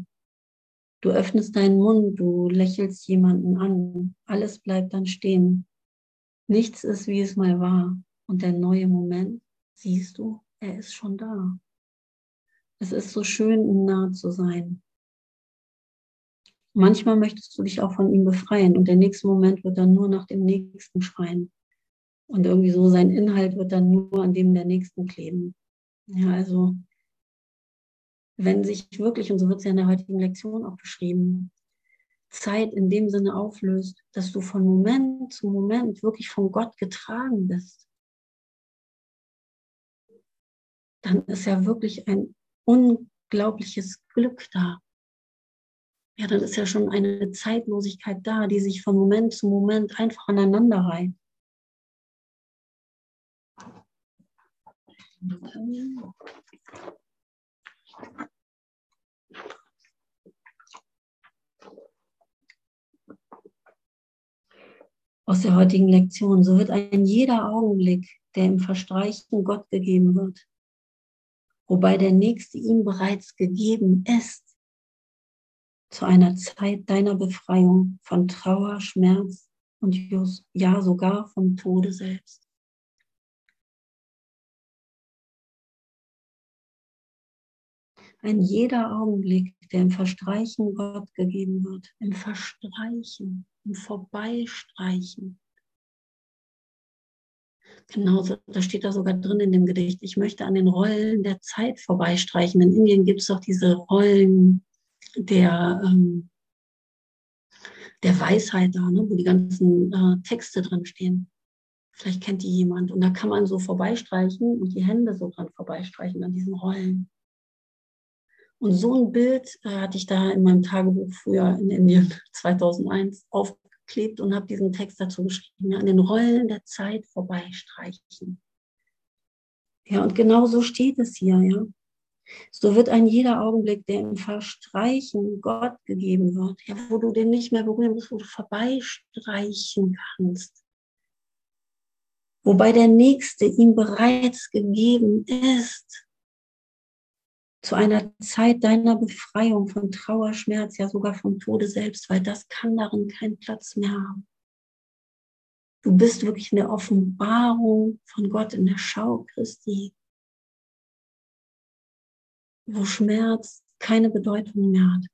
Du öffnest deinen Mund, du lächelst jemanden an, alles bleibt dann stehen. Nichts ist, wie es mal war. Und der neue Moment, siehst du, er ist schon da. Es ist so schön, ihm nah zu sein. Manchmal möchtest du dich auch von ihm befreien und der nächste Moment wird dann nur nach dem nächsten schreien. Und irgendwie so sein Inhalt wird dann nur an dem der nächsten kleben. Ja, also wenn sich wirklich, und so wird es ja in der heutigen Lektion auch beschrieben, Zeit in dem Sinne auflöst, dass du von Moment zu Moment wirklich von Gott getragen bist, dann ist ja wirklich ein unglaubliches Glück da. Ja, dann ist ja schon eine Zeitlosigkeit da, die sich von Moment zu Moment einfach aneinander reiht. Aus der heutigen Lektion, so wird ein jeder Augenblick, der im Verstreichen Gott gegeben wird, wobei der nächste ihm bereits gegeben ist, zu einer Zeit deiner Befreiung von Trauer, Schmerz und ja sogar vom Tode selbst. ein jeder Augenblick, der im Verstreichen Gott gegeben wird, im Verstreichen, im Vorbeistreichen. Genauso, da steht da sogar drin in dem Gedicht, ich möchte an den Rollen der Zeit vorbeistreichen. In Indien gibt es doch diese Rollen der, ähm, der Weisheit da, ne, wo die ganzen äh, Texte drin stehen. Vielleicht kennt die jemand. Und da kann man so vorbeistreichen und die Hände so dran vorbeistreichen an diesen Rollen. Und so ein Bild äh, hatte ich da in meinem Tagebuch früher in Indien 2001 aufgeklebt und habe diesen Text dazu geschrieben, ja, an den Rollen der Zeit vorbeistreichen. Ja, und genau so steht es hier, ja. So wird ein jeder Augenblick, der im Verstreichen Gott gegeben wird, ja, wo du den nicht mehr berühren musst, wo du vorbeistreichen kannst. Wobei der Nächste ihm bereits gegeben ist zu einer Zeit deiner Befreiung von Trauer, Schmerz, ja sogar vom Tode selbst, weil das kann darin keinen Platz mehr haben. Du bist wirklich in der Offenbarung von Gott, in der Schau Christi, wo Schmerz keine Bedeutung mehr hat,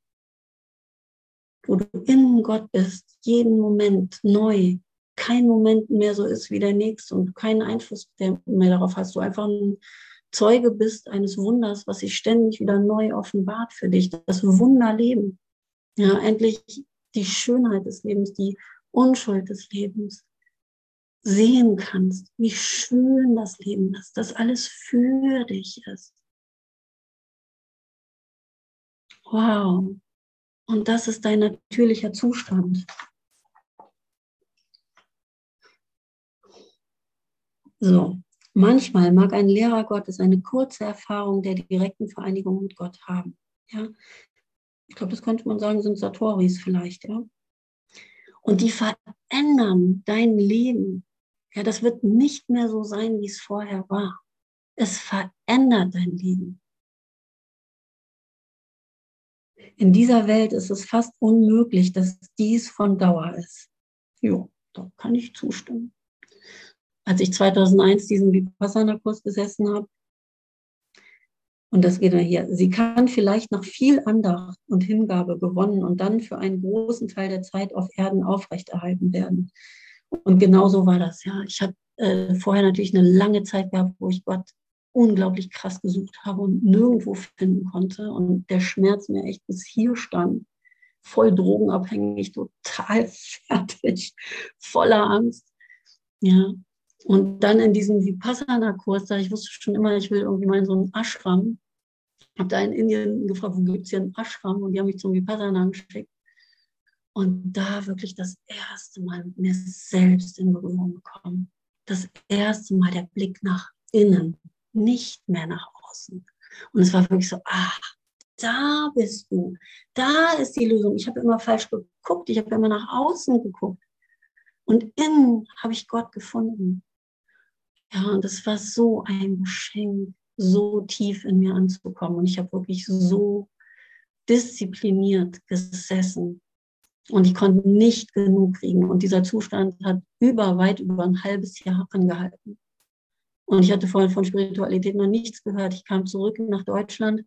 wo du in Gott bist, jeden Moment neu, kein Moment mehr so ist wie der nächste und keinen Einfluss mehr darauf hast. Du einfach ein Zeuge bist eines Wunders, was sich ständig wieder neu offenbart für dich. Das Wunderleben. Ja, endlich die Schönheit des Lebens, die Unschuld des Lebens sehen kannst, wie schön das Leben ist, dass alles für dich ist. Wow. Und das ist dein natürlicher Zustand. So, manchmal mag ein Lehrer Gottes eine kurze Erfahrung der direkten Vereinigung mit Gott haben. Ja, ich glaube, das könnte man sagen, sind Satoris vielleicht. Ja, und die verändern dein Leben. Ja, das wird nicht mehr so sein, wie es vorher war. Es verändert dein Leben. In dieser Welt ist es fast unmöglich, dass dies von Dauer ist. Jo, da kann ich zustimmen. Als ich 2001 diesen Vipassana-Kurs besessen habe, und das geht dann hier, sie kann vielleicht nach viel Andacht und Hingabe gewonnen und dann für einen großen Teil der Zeit auf Erden aufrechterhalten werden. Und genau so war das, ja. Ich habe äh, vorher natürlich eine lange Zeit gehabt, wo ich Gott unglaublich krass gesucht habe und nirgendwo finden konnte und der Schmerz mir echt bis hier stand. Voll drogenabhängig, total fertig, voller Angst. Ja. Und dann in diesem Vipassana-Kurs, da ich wusste schon immer, ich will irgendwie mal in so einen Ashram. Habe da in Indien gefragt, wo gibt es hier einen Ashram? Und die haben mich zum Vipassana geschickt. Und da wirklich das erste Mal mit mir selbst in Berührung gekommen. Das erste Mal der Blick nach innen nicht mehr nach außen. Und es war wirklich so, ah, da bist du, da ist die Lösung. Ich habe immer falsch geguckt, ich habe immer nach außen geguckt. Und innen habe ich Gott gefunden. Ja, und es war so ein Geschenk, so tief in mir anzukommen. Und ich habe wirklich so diszipliniert gesessen. Und ich konnte nicht genug kriegen. Und dieser Zustand hat über, weit über ein halbes Jahr angehalten. Und ich hatte vorhin von Spiritualität noch nichts gehört. Ich kam zurück nach Deutschland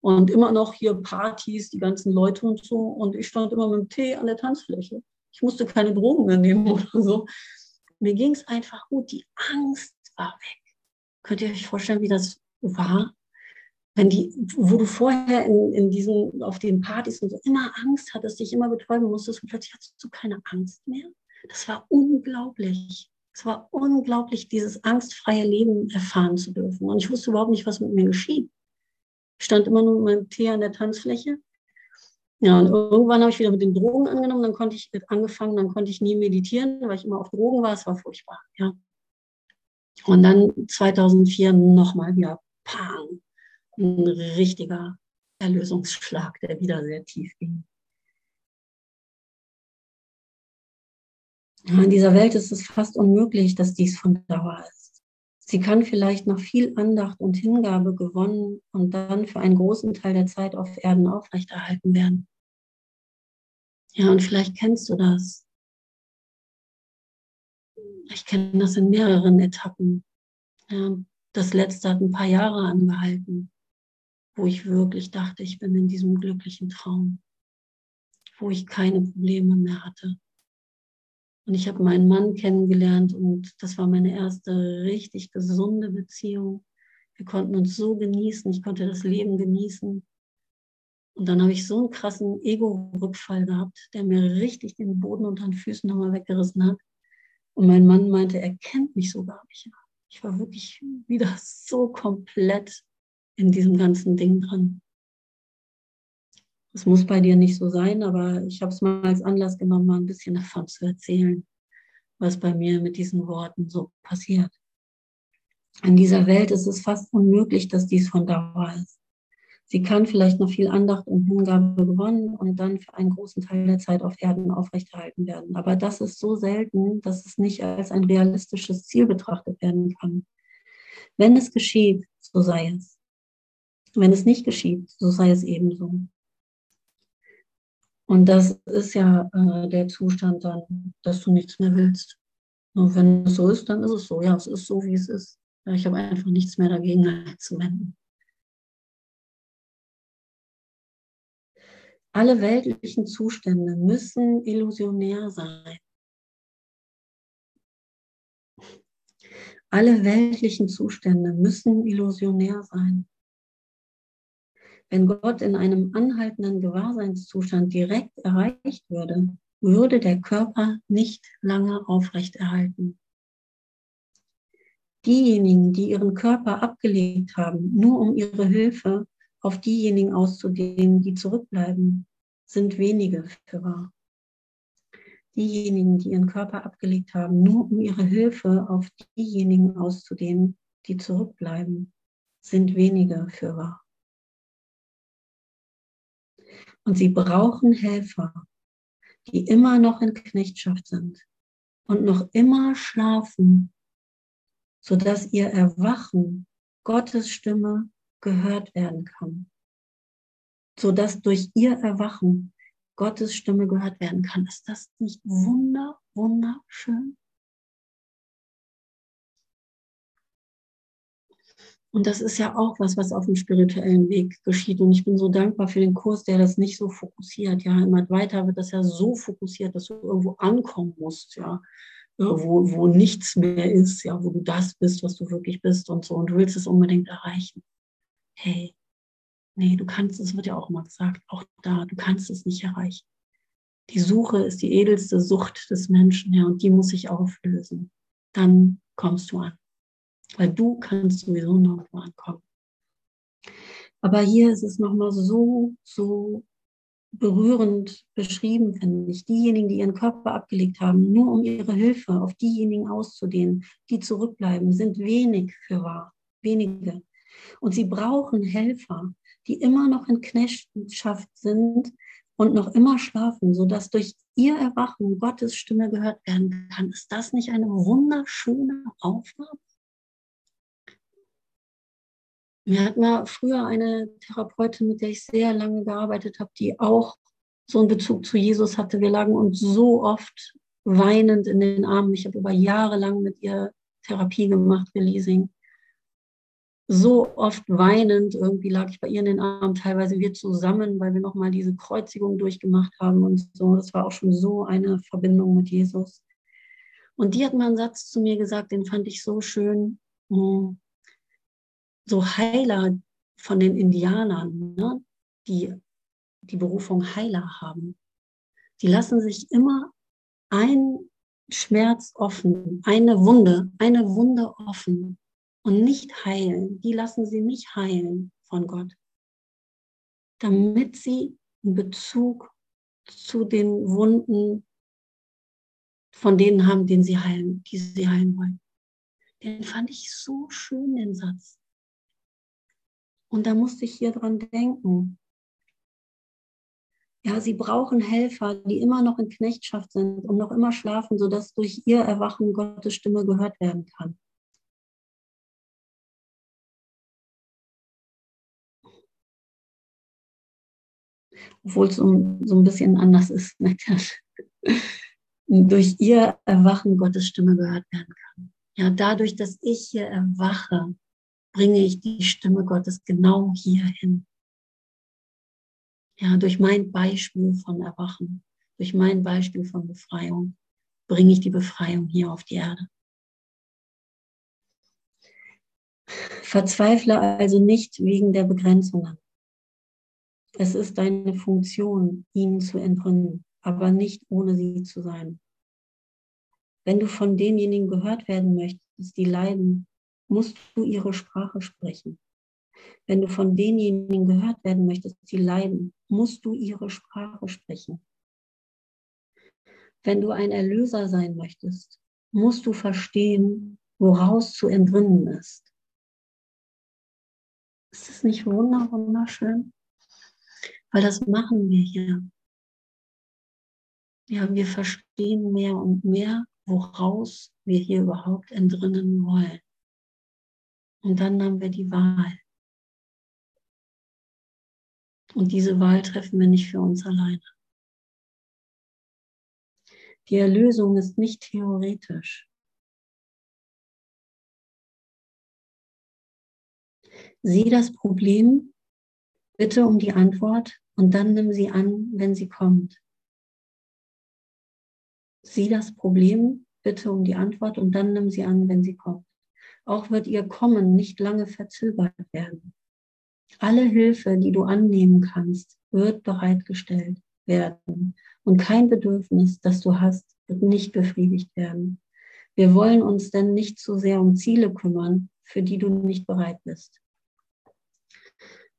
und immer noch hier Partys, die ganzen Leute und so. Und ich stand immer mit dem Tee an der Tanzfläche. Ich musste keine Drogen mehr nehmen oder so. Mir ging es einfach gut. Die Angst war weg. Könnt ihr euch vorstellen, wie das war? Wenn die, wo du vorher in, in diesen, auf den Partys und so immer Angst hattest, dich immer betäuben musstest und plötzlich hattest du keine Angst mehr. Das war unglaublich. Es war unglaublich, dieses angstfreie Leben erfahren zu dürfen. Und ich wusste überhaupt nicht, was mit mir geschieht. Ich stand immer nur mit meinem Tee an der Tanzfläche. Ja, und irgendwann habe ich wieder mit den Drogen angenommen, dann konnte ich angefangen, dann konnte ich nie meditieren, weil ich immer auf Drogen war. Es war furchtbar. Ja. Und dann 2004 nochmal wieder, pang, ein richtiger Erlösungsschlag, der wieder sehr tief ging. In dieser Welt ist es fast unmöglich, dass dies von Dauer ist. Sie kann vielleicht nach viel Andacht und Hingabe gewonnen und dann für einen großen Teil der Zeit auf Erden aufrechterhalten werden. Ja, und vielleicht kennst du das. Ich kenne das in mehreren Etappen. Ja, das letzte hat ein paar Jahre angehalten, wo ich wirklich dachte, ich bin in diesem glücklichen Traum, wo ich keine Probleme mehr hatte und ich habe meinen Mann kennengelernt und das war meine erste richtig gesunde Beziehung. Wir konnten uns so genießen, ich konnte das Leben genießen. Und dann habe ich so einen krassen Ego-Rückfall gehabt, der mir richtig den Boden unter den Füßen nochmal weggerissen hat. Und mein Mann meinte, er kennt mich so gar nicht. Ich war wirklich wieder so komplett in diesem ganzen Ding drin. Es muss bei dir nicht so sein, aber ich habe es mal als Anlass genommen, mal ein bisschen davon zu erzählen, was bei mir mit diesen Worten so passiert. In dieser Welt ist es fast unmöglich, dass dies von Dauer ist. Sie kann vielleicht noch viel Andacht und Hingabe gewonnen und dann für einen großen Teil der Zeit auf Erden aufrechterhalten werden. Aber das ist so selten, dass es nicht als ein realistisches Ziel betrachtet werden kann. Wenn es geschieht, so sei es. Wenn es nicht geschieht, so sei es ebenso. Und das ist ja äh, der Zustand dann, dass du nichts mehr willst. Und wenn es so ist, dann ist es so. Ja, es ist so, wie es ist. Ich habe einfach nichts mehr dagegen einzuwenden. Alle weltlichen Zustände müssen illusionär sein. Alle weltlichen Zustände müssen illusionär sein. Wenn Gott in einem anhaltenden Gewahrseinszustand direkt erreicht würde, würde der Körper nicht lange aufrechterhalten. Diejenigen, die ihren Körper abgelegt haben, nur um ihre Hilfe auf diejenigen auszudehnen, die zurückbleiben, sind wenige für wahr. Diejenigen, die ihren Körper abgelegt haben, nur um ihre Hilfe auf diejenigen auszudehnen, die zurückbleiben, sind wenige für wahr. Und sie brauchen Helfer, die immer noch in Knechtschaft sind und noch immer schlafen, sodass ihr Erwachen Gottes Stimme gehört werden kann. Sodass durch ihr Erwachen Gottes Stimme gehört werden kann. Ist das nicht wunder, wunderschön? Und das ist ja auch was, was auf dem spirituellen Weg geschieht. Und ich bin so dankbar für den Kurs, der das nicht so fokussiert. Ja, immer weiter wird das ja so fokussiert, dass du irgendwo ankommen musst, ja, wo, wo nichts mehr ist, ja, wo du das bist, was du wirklich bist und so. Und du willst es unbedingt erreichen. Hey, nee, du kannst, es wird ja auch immer gesagt, auch da, du kannst es nicht erreichen. Die Suche ist die edelste Sucht des Menschen, ja, und die muss sich auflösen. Dann kommst du an weil du kannst sowieso nirgendwo ankommen. Aber hier ist es nochmal so, so berührend beschrieben, finde ich. Diejenigen, die ihren Körper abgelegt haben, nur um ihre Hilfe auf diejenigen auszudehnen, die zurückbleiben, sind wenig für wahr, wenige. Und sie brauchen Helfer, die immer noch in Knechtschaft sind und noch immer schlafen, sodass durch ihr Erwachen Gottes Stimme gehört werden kann. Ist das nicht eine wunderschöne Aufgabe? Wir hatten mal früher eine Therapeutin, mit der ich sehr lange gearbeitet habe, die auch so einen Bezug zu Jesus hatte. Wir lagen uns so oft weinend in den Armen. Ich habe über Jahre lang mit ihr Therapie gemacht, Releasing. So oft weinend, irgendwie lag ich bei ihr in den Armen, teilweise wir zusammen, weil wir nochmal diese Kreuzigung durchgemacht haben und so. Das war auch schon so eine Verbindung mit Jesus. Und die hat mal einen Satz zu mir gesagt, den fand ich so schön. Hm so Heiler von den Indianern, ne, die die Berufung Heiler haben, die lassen sich immer ein Schmerz offen, eine Wunde, eine Wunde offen und nicht heilen. Die lassen sie nicht heilen von Gott, damit sie einen Bezug zu den Wunden von denen haben, den sie heilen, die sie heilen wollen. Den fand ich so schön, den Satz. Und da musste ich hier dran denken. Ja, sie brauchen Helfer, die immer noch in Knechtschaft sind und noch immer schlafen, sodass durch ihr Erwachen Gottes Stimme gehört werden kann. Obwohl es so, so ein bisschen anders ist. durch ihr Erwachen Gottes Stimme gehört werden kann. Ja, dadurch, dass ich hier erwache, bringe ich die Stimme Gottes genau hierhin. Ja, durch mein Beispiel von Erwachen, durch mein Beispiel von Befreiung, bringe ich die Befreiung hier auf die Erde. Verzweifle also nicht wegen der Begrenzungen. Es ist deine Funktion, ihnen zu entrinnen, aber nicht ohne sie zu sein. Wenn du von denjenigen gehört werden möchtest, die leiden, musst du ihre Sprache sprechen. Wenn du von denjenigen gehört werden möchtest, die leiden, musst du ihre Sprache sprechen. Wenn du ein Erlöser sein möchtest, musst du verstehen, woraus zu entrinnen ist. Ist das nicht wunderschön? Weil das machen wir hier. Ja, wir verstehen mehr und mehr, woraus wir hier überhaupt entrinnen wollen. Und dann haben wir die Wahl. Und diese Wahl treffen wir nicht für uns alleine. Die Erlösung ist nicht theoretisch. Sieh das Problem, bitte um die Antwort und dann nimm sie an, wenn sie kommt. Sieh das Problem, bitte um die Antwort und dann nimm sie an, wenn sie kommt. Auch wird ihr Kommen nicht lange verzögert werden. Alle Hilfe, die du annehmen kannst, wird bereitgestellt werden. Und kein Bedürfnis, das du hast, wird nicht befriedigt werden. Wir wollen uns denn nicht zu sehr um Ziele kümmern, für die du nicht bereit bist.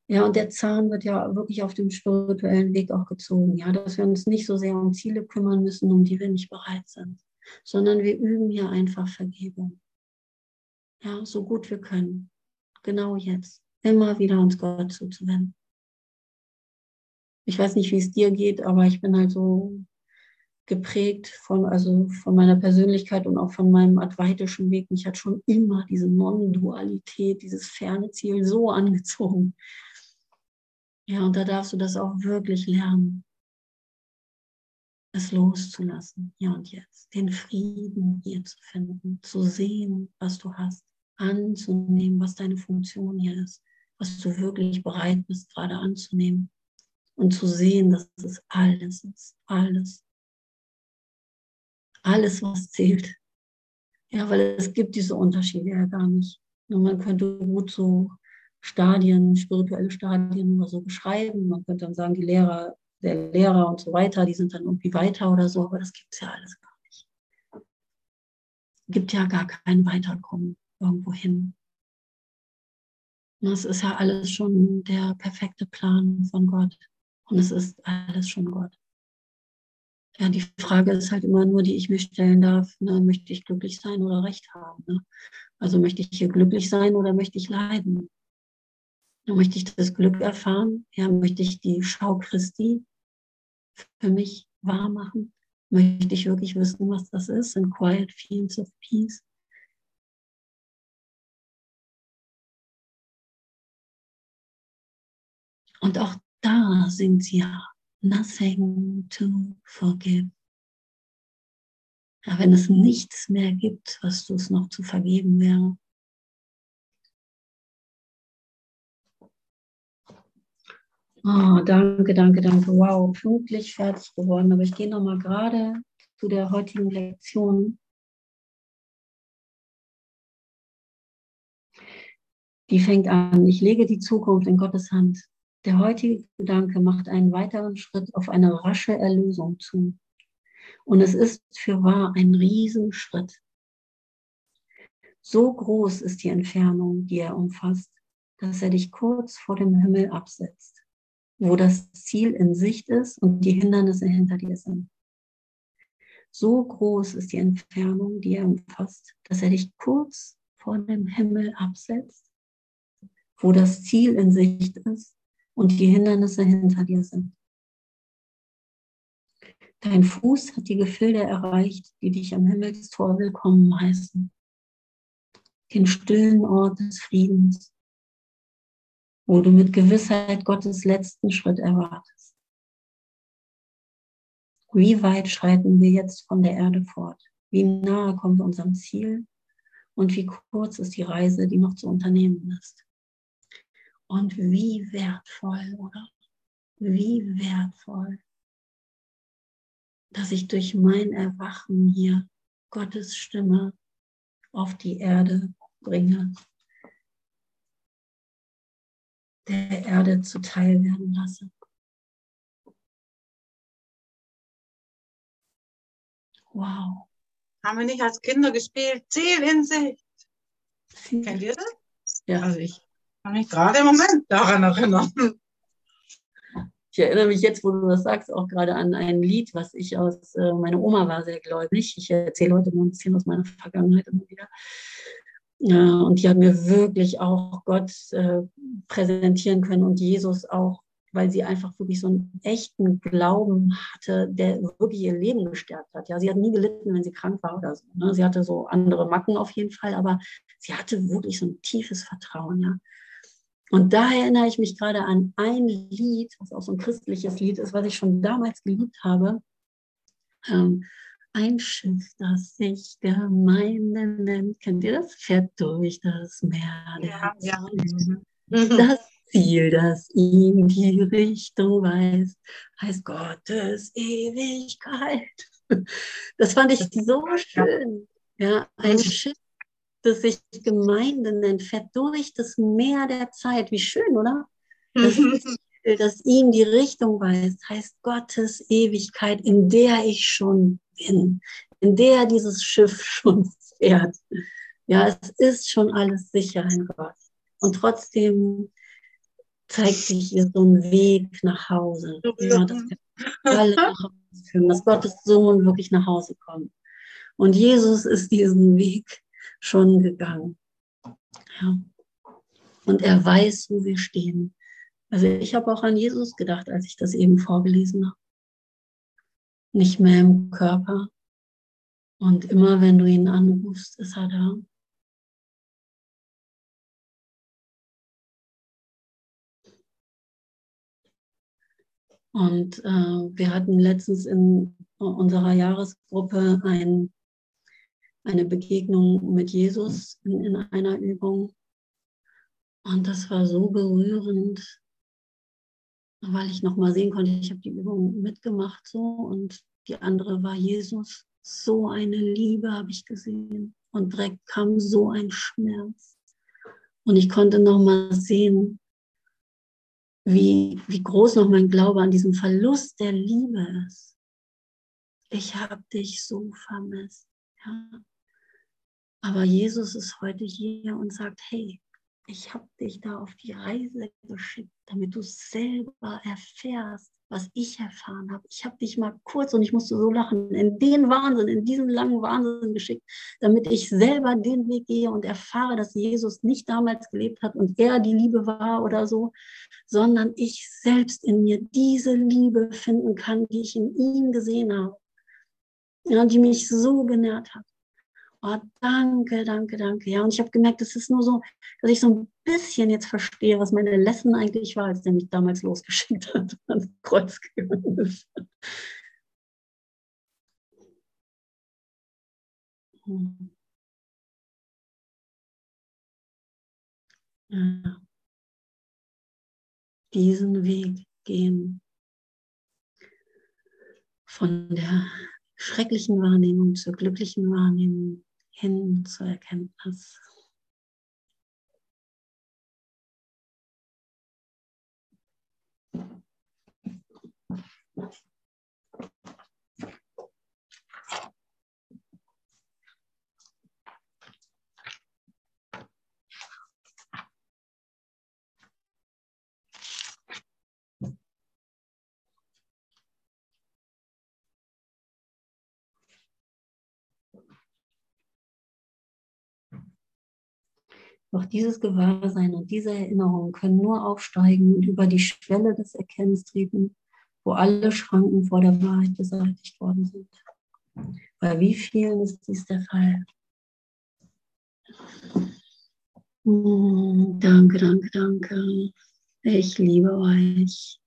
Ja, und der Zahn wird ja wirklich auf dem spirituellen Weg auch gezogen, ja, dass wir uns nicht so sehr um Ziele kümmern müssen, um die wir nicht bereit sind, sondern wir üben hier einfach Vergebung. Ja, so gut wir können. Genau jetzt. Immer wieder uns Gott zuzuwenden. Ich weiß nicht, wie es dir geht, aber ich bin halt so geprägt von, also von meiner Persönlichkeit und auch von meinem advaitischen Weg. Mich hat schon immer diese Non-Dualität, dieses ferne Ziel so angezogen. Ja, und da darfst du das auch wirklich lernen, es loszulassen, hier und jetzt, den Frieden hier zu finden, zu sehen, was du hast, anzunehmen, was deine Funktion hier ist, was du wirklich bereit bist, gerade anzunehmen und zu sehen, dass es alles ist, alles. Alles, was zählt. Ja, weil es gibt diese Unterschiede ja gar nicht. Und man könnte gut so Stadien, spirituelle Stadien oder so beschreiben. Man könnte dann sagen, die Lehrer, der Lehrer und so weiter, die sind dann irgendwie weiter oder so, aber das gibt es ja alles gar nicht. Es gibt ja gar kein Weiterkommen irgendwo hin. Das ist ja alles schon der perfekte Plan von Gott. Und es ist alles schon Gott. Ja, die Frage ist halt immer nur, die ich mir stellen darf, ne, möchte ich glücklich sein oder Recht haben? Ne? Also möchte ich hier glücklich sein oder möchte ich leiden? Möchte ich das Glück erfahren? Ja, möchte ich die Schau Christi für mich wahr machen? Möchte ich wirklich wissen, was das ist? In quiet fields of peace. Und auch da sind sie ja nothing to forgive. Ja, wenn es nichts mehr gibt, was du es noch zu vergeben wäre, Oh, danke, danke, danke. Wow, pünktlich fertig geworden. Aber ich gehe nochmal gerade zu der heutigen Lektion. Die fängt an. Ich lege die Zukunft in Gottes Hand. Der heutige Gedanke macht einen weiteren Schritt auf eine rasche Erlösung zu. Und es ist für wahr ein Riesenschritt. So groß ist die Entfernung, die er umfasst, dass er dich kurz vor dem Himmel absetzt wo das Ziel in Sicht ist und die Hindernisse hinter dir sind. So groß ist die Entfernung, die er umfasst, dass er dich kurz vor dem Himmel absetzt, wo das Ziel in Sicht ist und die Hindernisse hinter dir sind. Dein Fuß hat die Gefilde erreicht, die dich am Himmelstor willkommen heißen. Den stillen Ort des Friedens, wo du mit Gewissheit Gottes letzten Schritt erwartest. Wie weit schreiten wir jetzt von der Erde fort? Wie nahe kommen wir unserem Ziel? Und wie kurz ist die Reise, die noch zu unternehmen ist? Und wie wertvoll, oder? Wie wertvoll, dass ich durch mein Erwachen hier Gottes Stimme auf die Erde bringe der Erde zuteil werden lasse. Wow. Haben wir nicht als Kinder gespielt? Ziel in Sicht. Kennt ihr das? Ja. Also ich kann mich gerade im Moment daran erinnern. Ich erinnere mich jetzt, wo du das sagst, auch gerade an ein Lied, was ich aus, äh, meine Oma war sehr gläubig. Ich erzähle heute mal ein bisschen aus meiner Vergangenheit immer wieder. Und die hat mir wirklich auch Gott äh, präsentieren können und Jesus auch, weil sie einfach wirklich so einen echten Glauben hatte, der wirklich ihr Leben gestärkt hat. Ja, sie hat nie gelitten, wenn sie krank war oder so. Ne? Sie hatte so andere Macken auf jeden Fall, aber sie hatte wirklich so ein tiefes Vertrauen. Ja. Und da erinnere ich mich gerade an ein Lied, was auch so ein christliches Lied ist, was ich schon damals geliebt habe. Ähm, ein Schiff, das sich Gemeinde nennt. Kennt ihr das? Fährt durch das Meer. Ja, ja. Mhm. Das Ziel, das ihm die Richtung weist, heißt Gottes Ewigkeit. Das fand ich so schön. Ja, ein Schiff, das sich Gemeinde nennt, fährt durch das Meer der Zeit. Wie schön, oder? Das, dass ihm die Richtung weist, heißt Gottes Ewigkeit, in der ich schon bin, in der dieses Schiff schon fährt. Ja, es ist schon alles sicher in Gott. Und trotzdem zeigt sich hier so ein Weg nach Hause. Ja, dass alle nach Hause führen, dass Gottes Sohn wirklich nach Hause kommt. Und Jesus ist diesen Weg schon gegangen. Ja. Und er weiß, wo wir stehen. Also ich habe auch an Jesus gedacht, als ich das eben vorgelesen habe. Nicht mehr im Körper. Und immer wenn du ihn anrufst, ist er da. Und äh, wir hatten letztens in unserer Jahresgruppe ein, eine Begegnung mit Jesus in, in einer Übung. Und das war so berührend, weil ich noch mal sehen konnte, ich habe die Übung mitgemacht so und die andere war Jesus. So eine Liebe habe ich gesehen und direkt kam so ein Schmerz. Und ich konnte noch mal sehen, wie, wie groß noch mein Glaube an diesem Verlust der Liebe ist. Ich habe dich so vermisst. Ja. Aber Jesus ist heute hier und sagt, hey, ich habe dich da auf die Reise geschickt, damit du selber erfährst, was ich erfahren habe. Ich habe dich mal kurz, und ich musste so lachen, in den Wahnsinn, in diesen langen Wahnsinn geschickt, damit ich selber den Weg gehe und erfahre, dass Jesus nicht damals gelebt hat und er die Liebe war oder so, sondern ich selbst in mir diese Liebe finden kann, die ich in ihm gesehen habe. Ja, die mich so genährt hat. Oh, danke, danke, danke. Ja, und ich habe gemerkt, es ist nur so, dass ich so ein bisschen jetzt verstehe, was meine Lesson eigentlich war, als der mich damals losgeschickt hat, ans Kreuz gegangen ist. Ja. Diesen Weg gehen von der schrecklichen Wahrnehmung zur glücklichen Wahrnehmung hin zur Erkenntnis. Doch dieses Gewahrsein und diese Erinnerung können nur aufsteigen und über die Schwelle des Erkennens treten, wo alle Schranken vor der Wahrheit beseitigt worden sind. Bei wie vielen ist dies der Fall? Hm, danke, danke, danke. Ich liebe euch.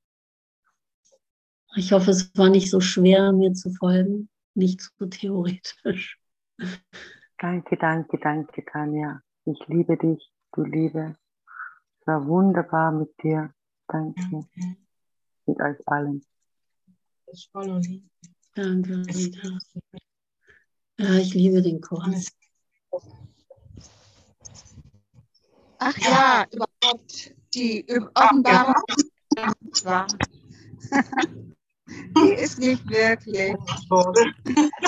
Ich hoffe, es war nicht so schwer, mir zu folgen, nicht so theoretisch. Danke, danke, danke, Tanja. Ich liebe dich, du Liebe. Es war wunderbar mit dir. Danke. Okay. Mit euch allen. Danke, Rita. Ja, ich liebe den Kurs. Ach ja, überhaupt die Offenbarung. die ist nicht wirklich.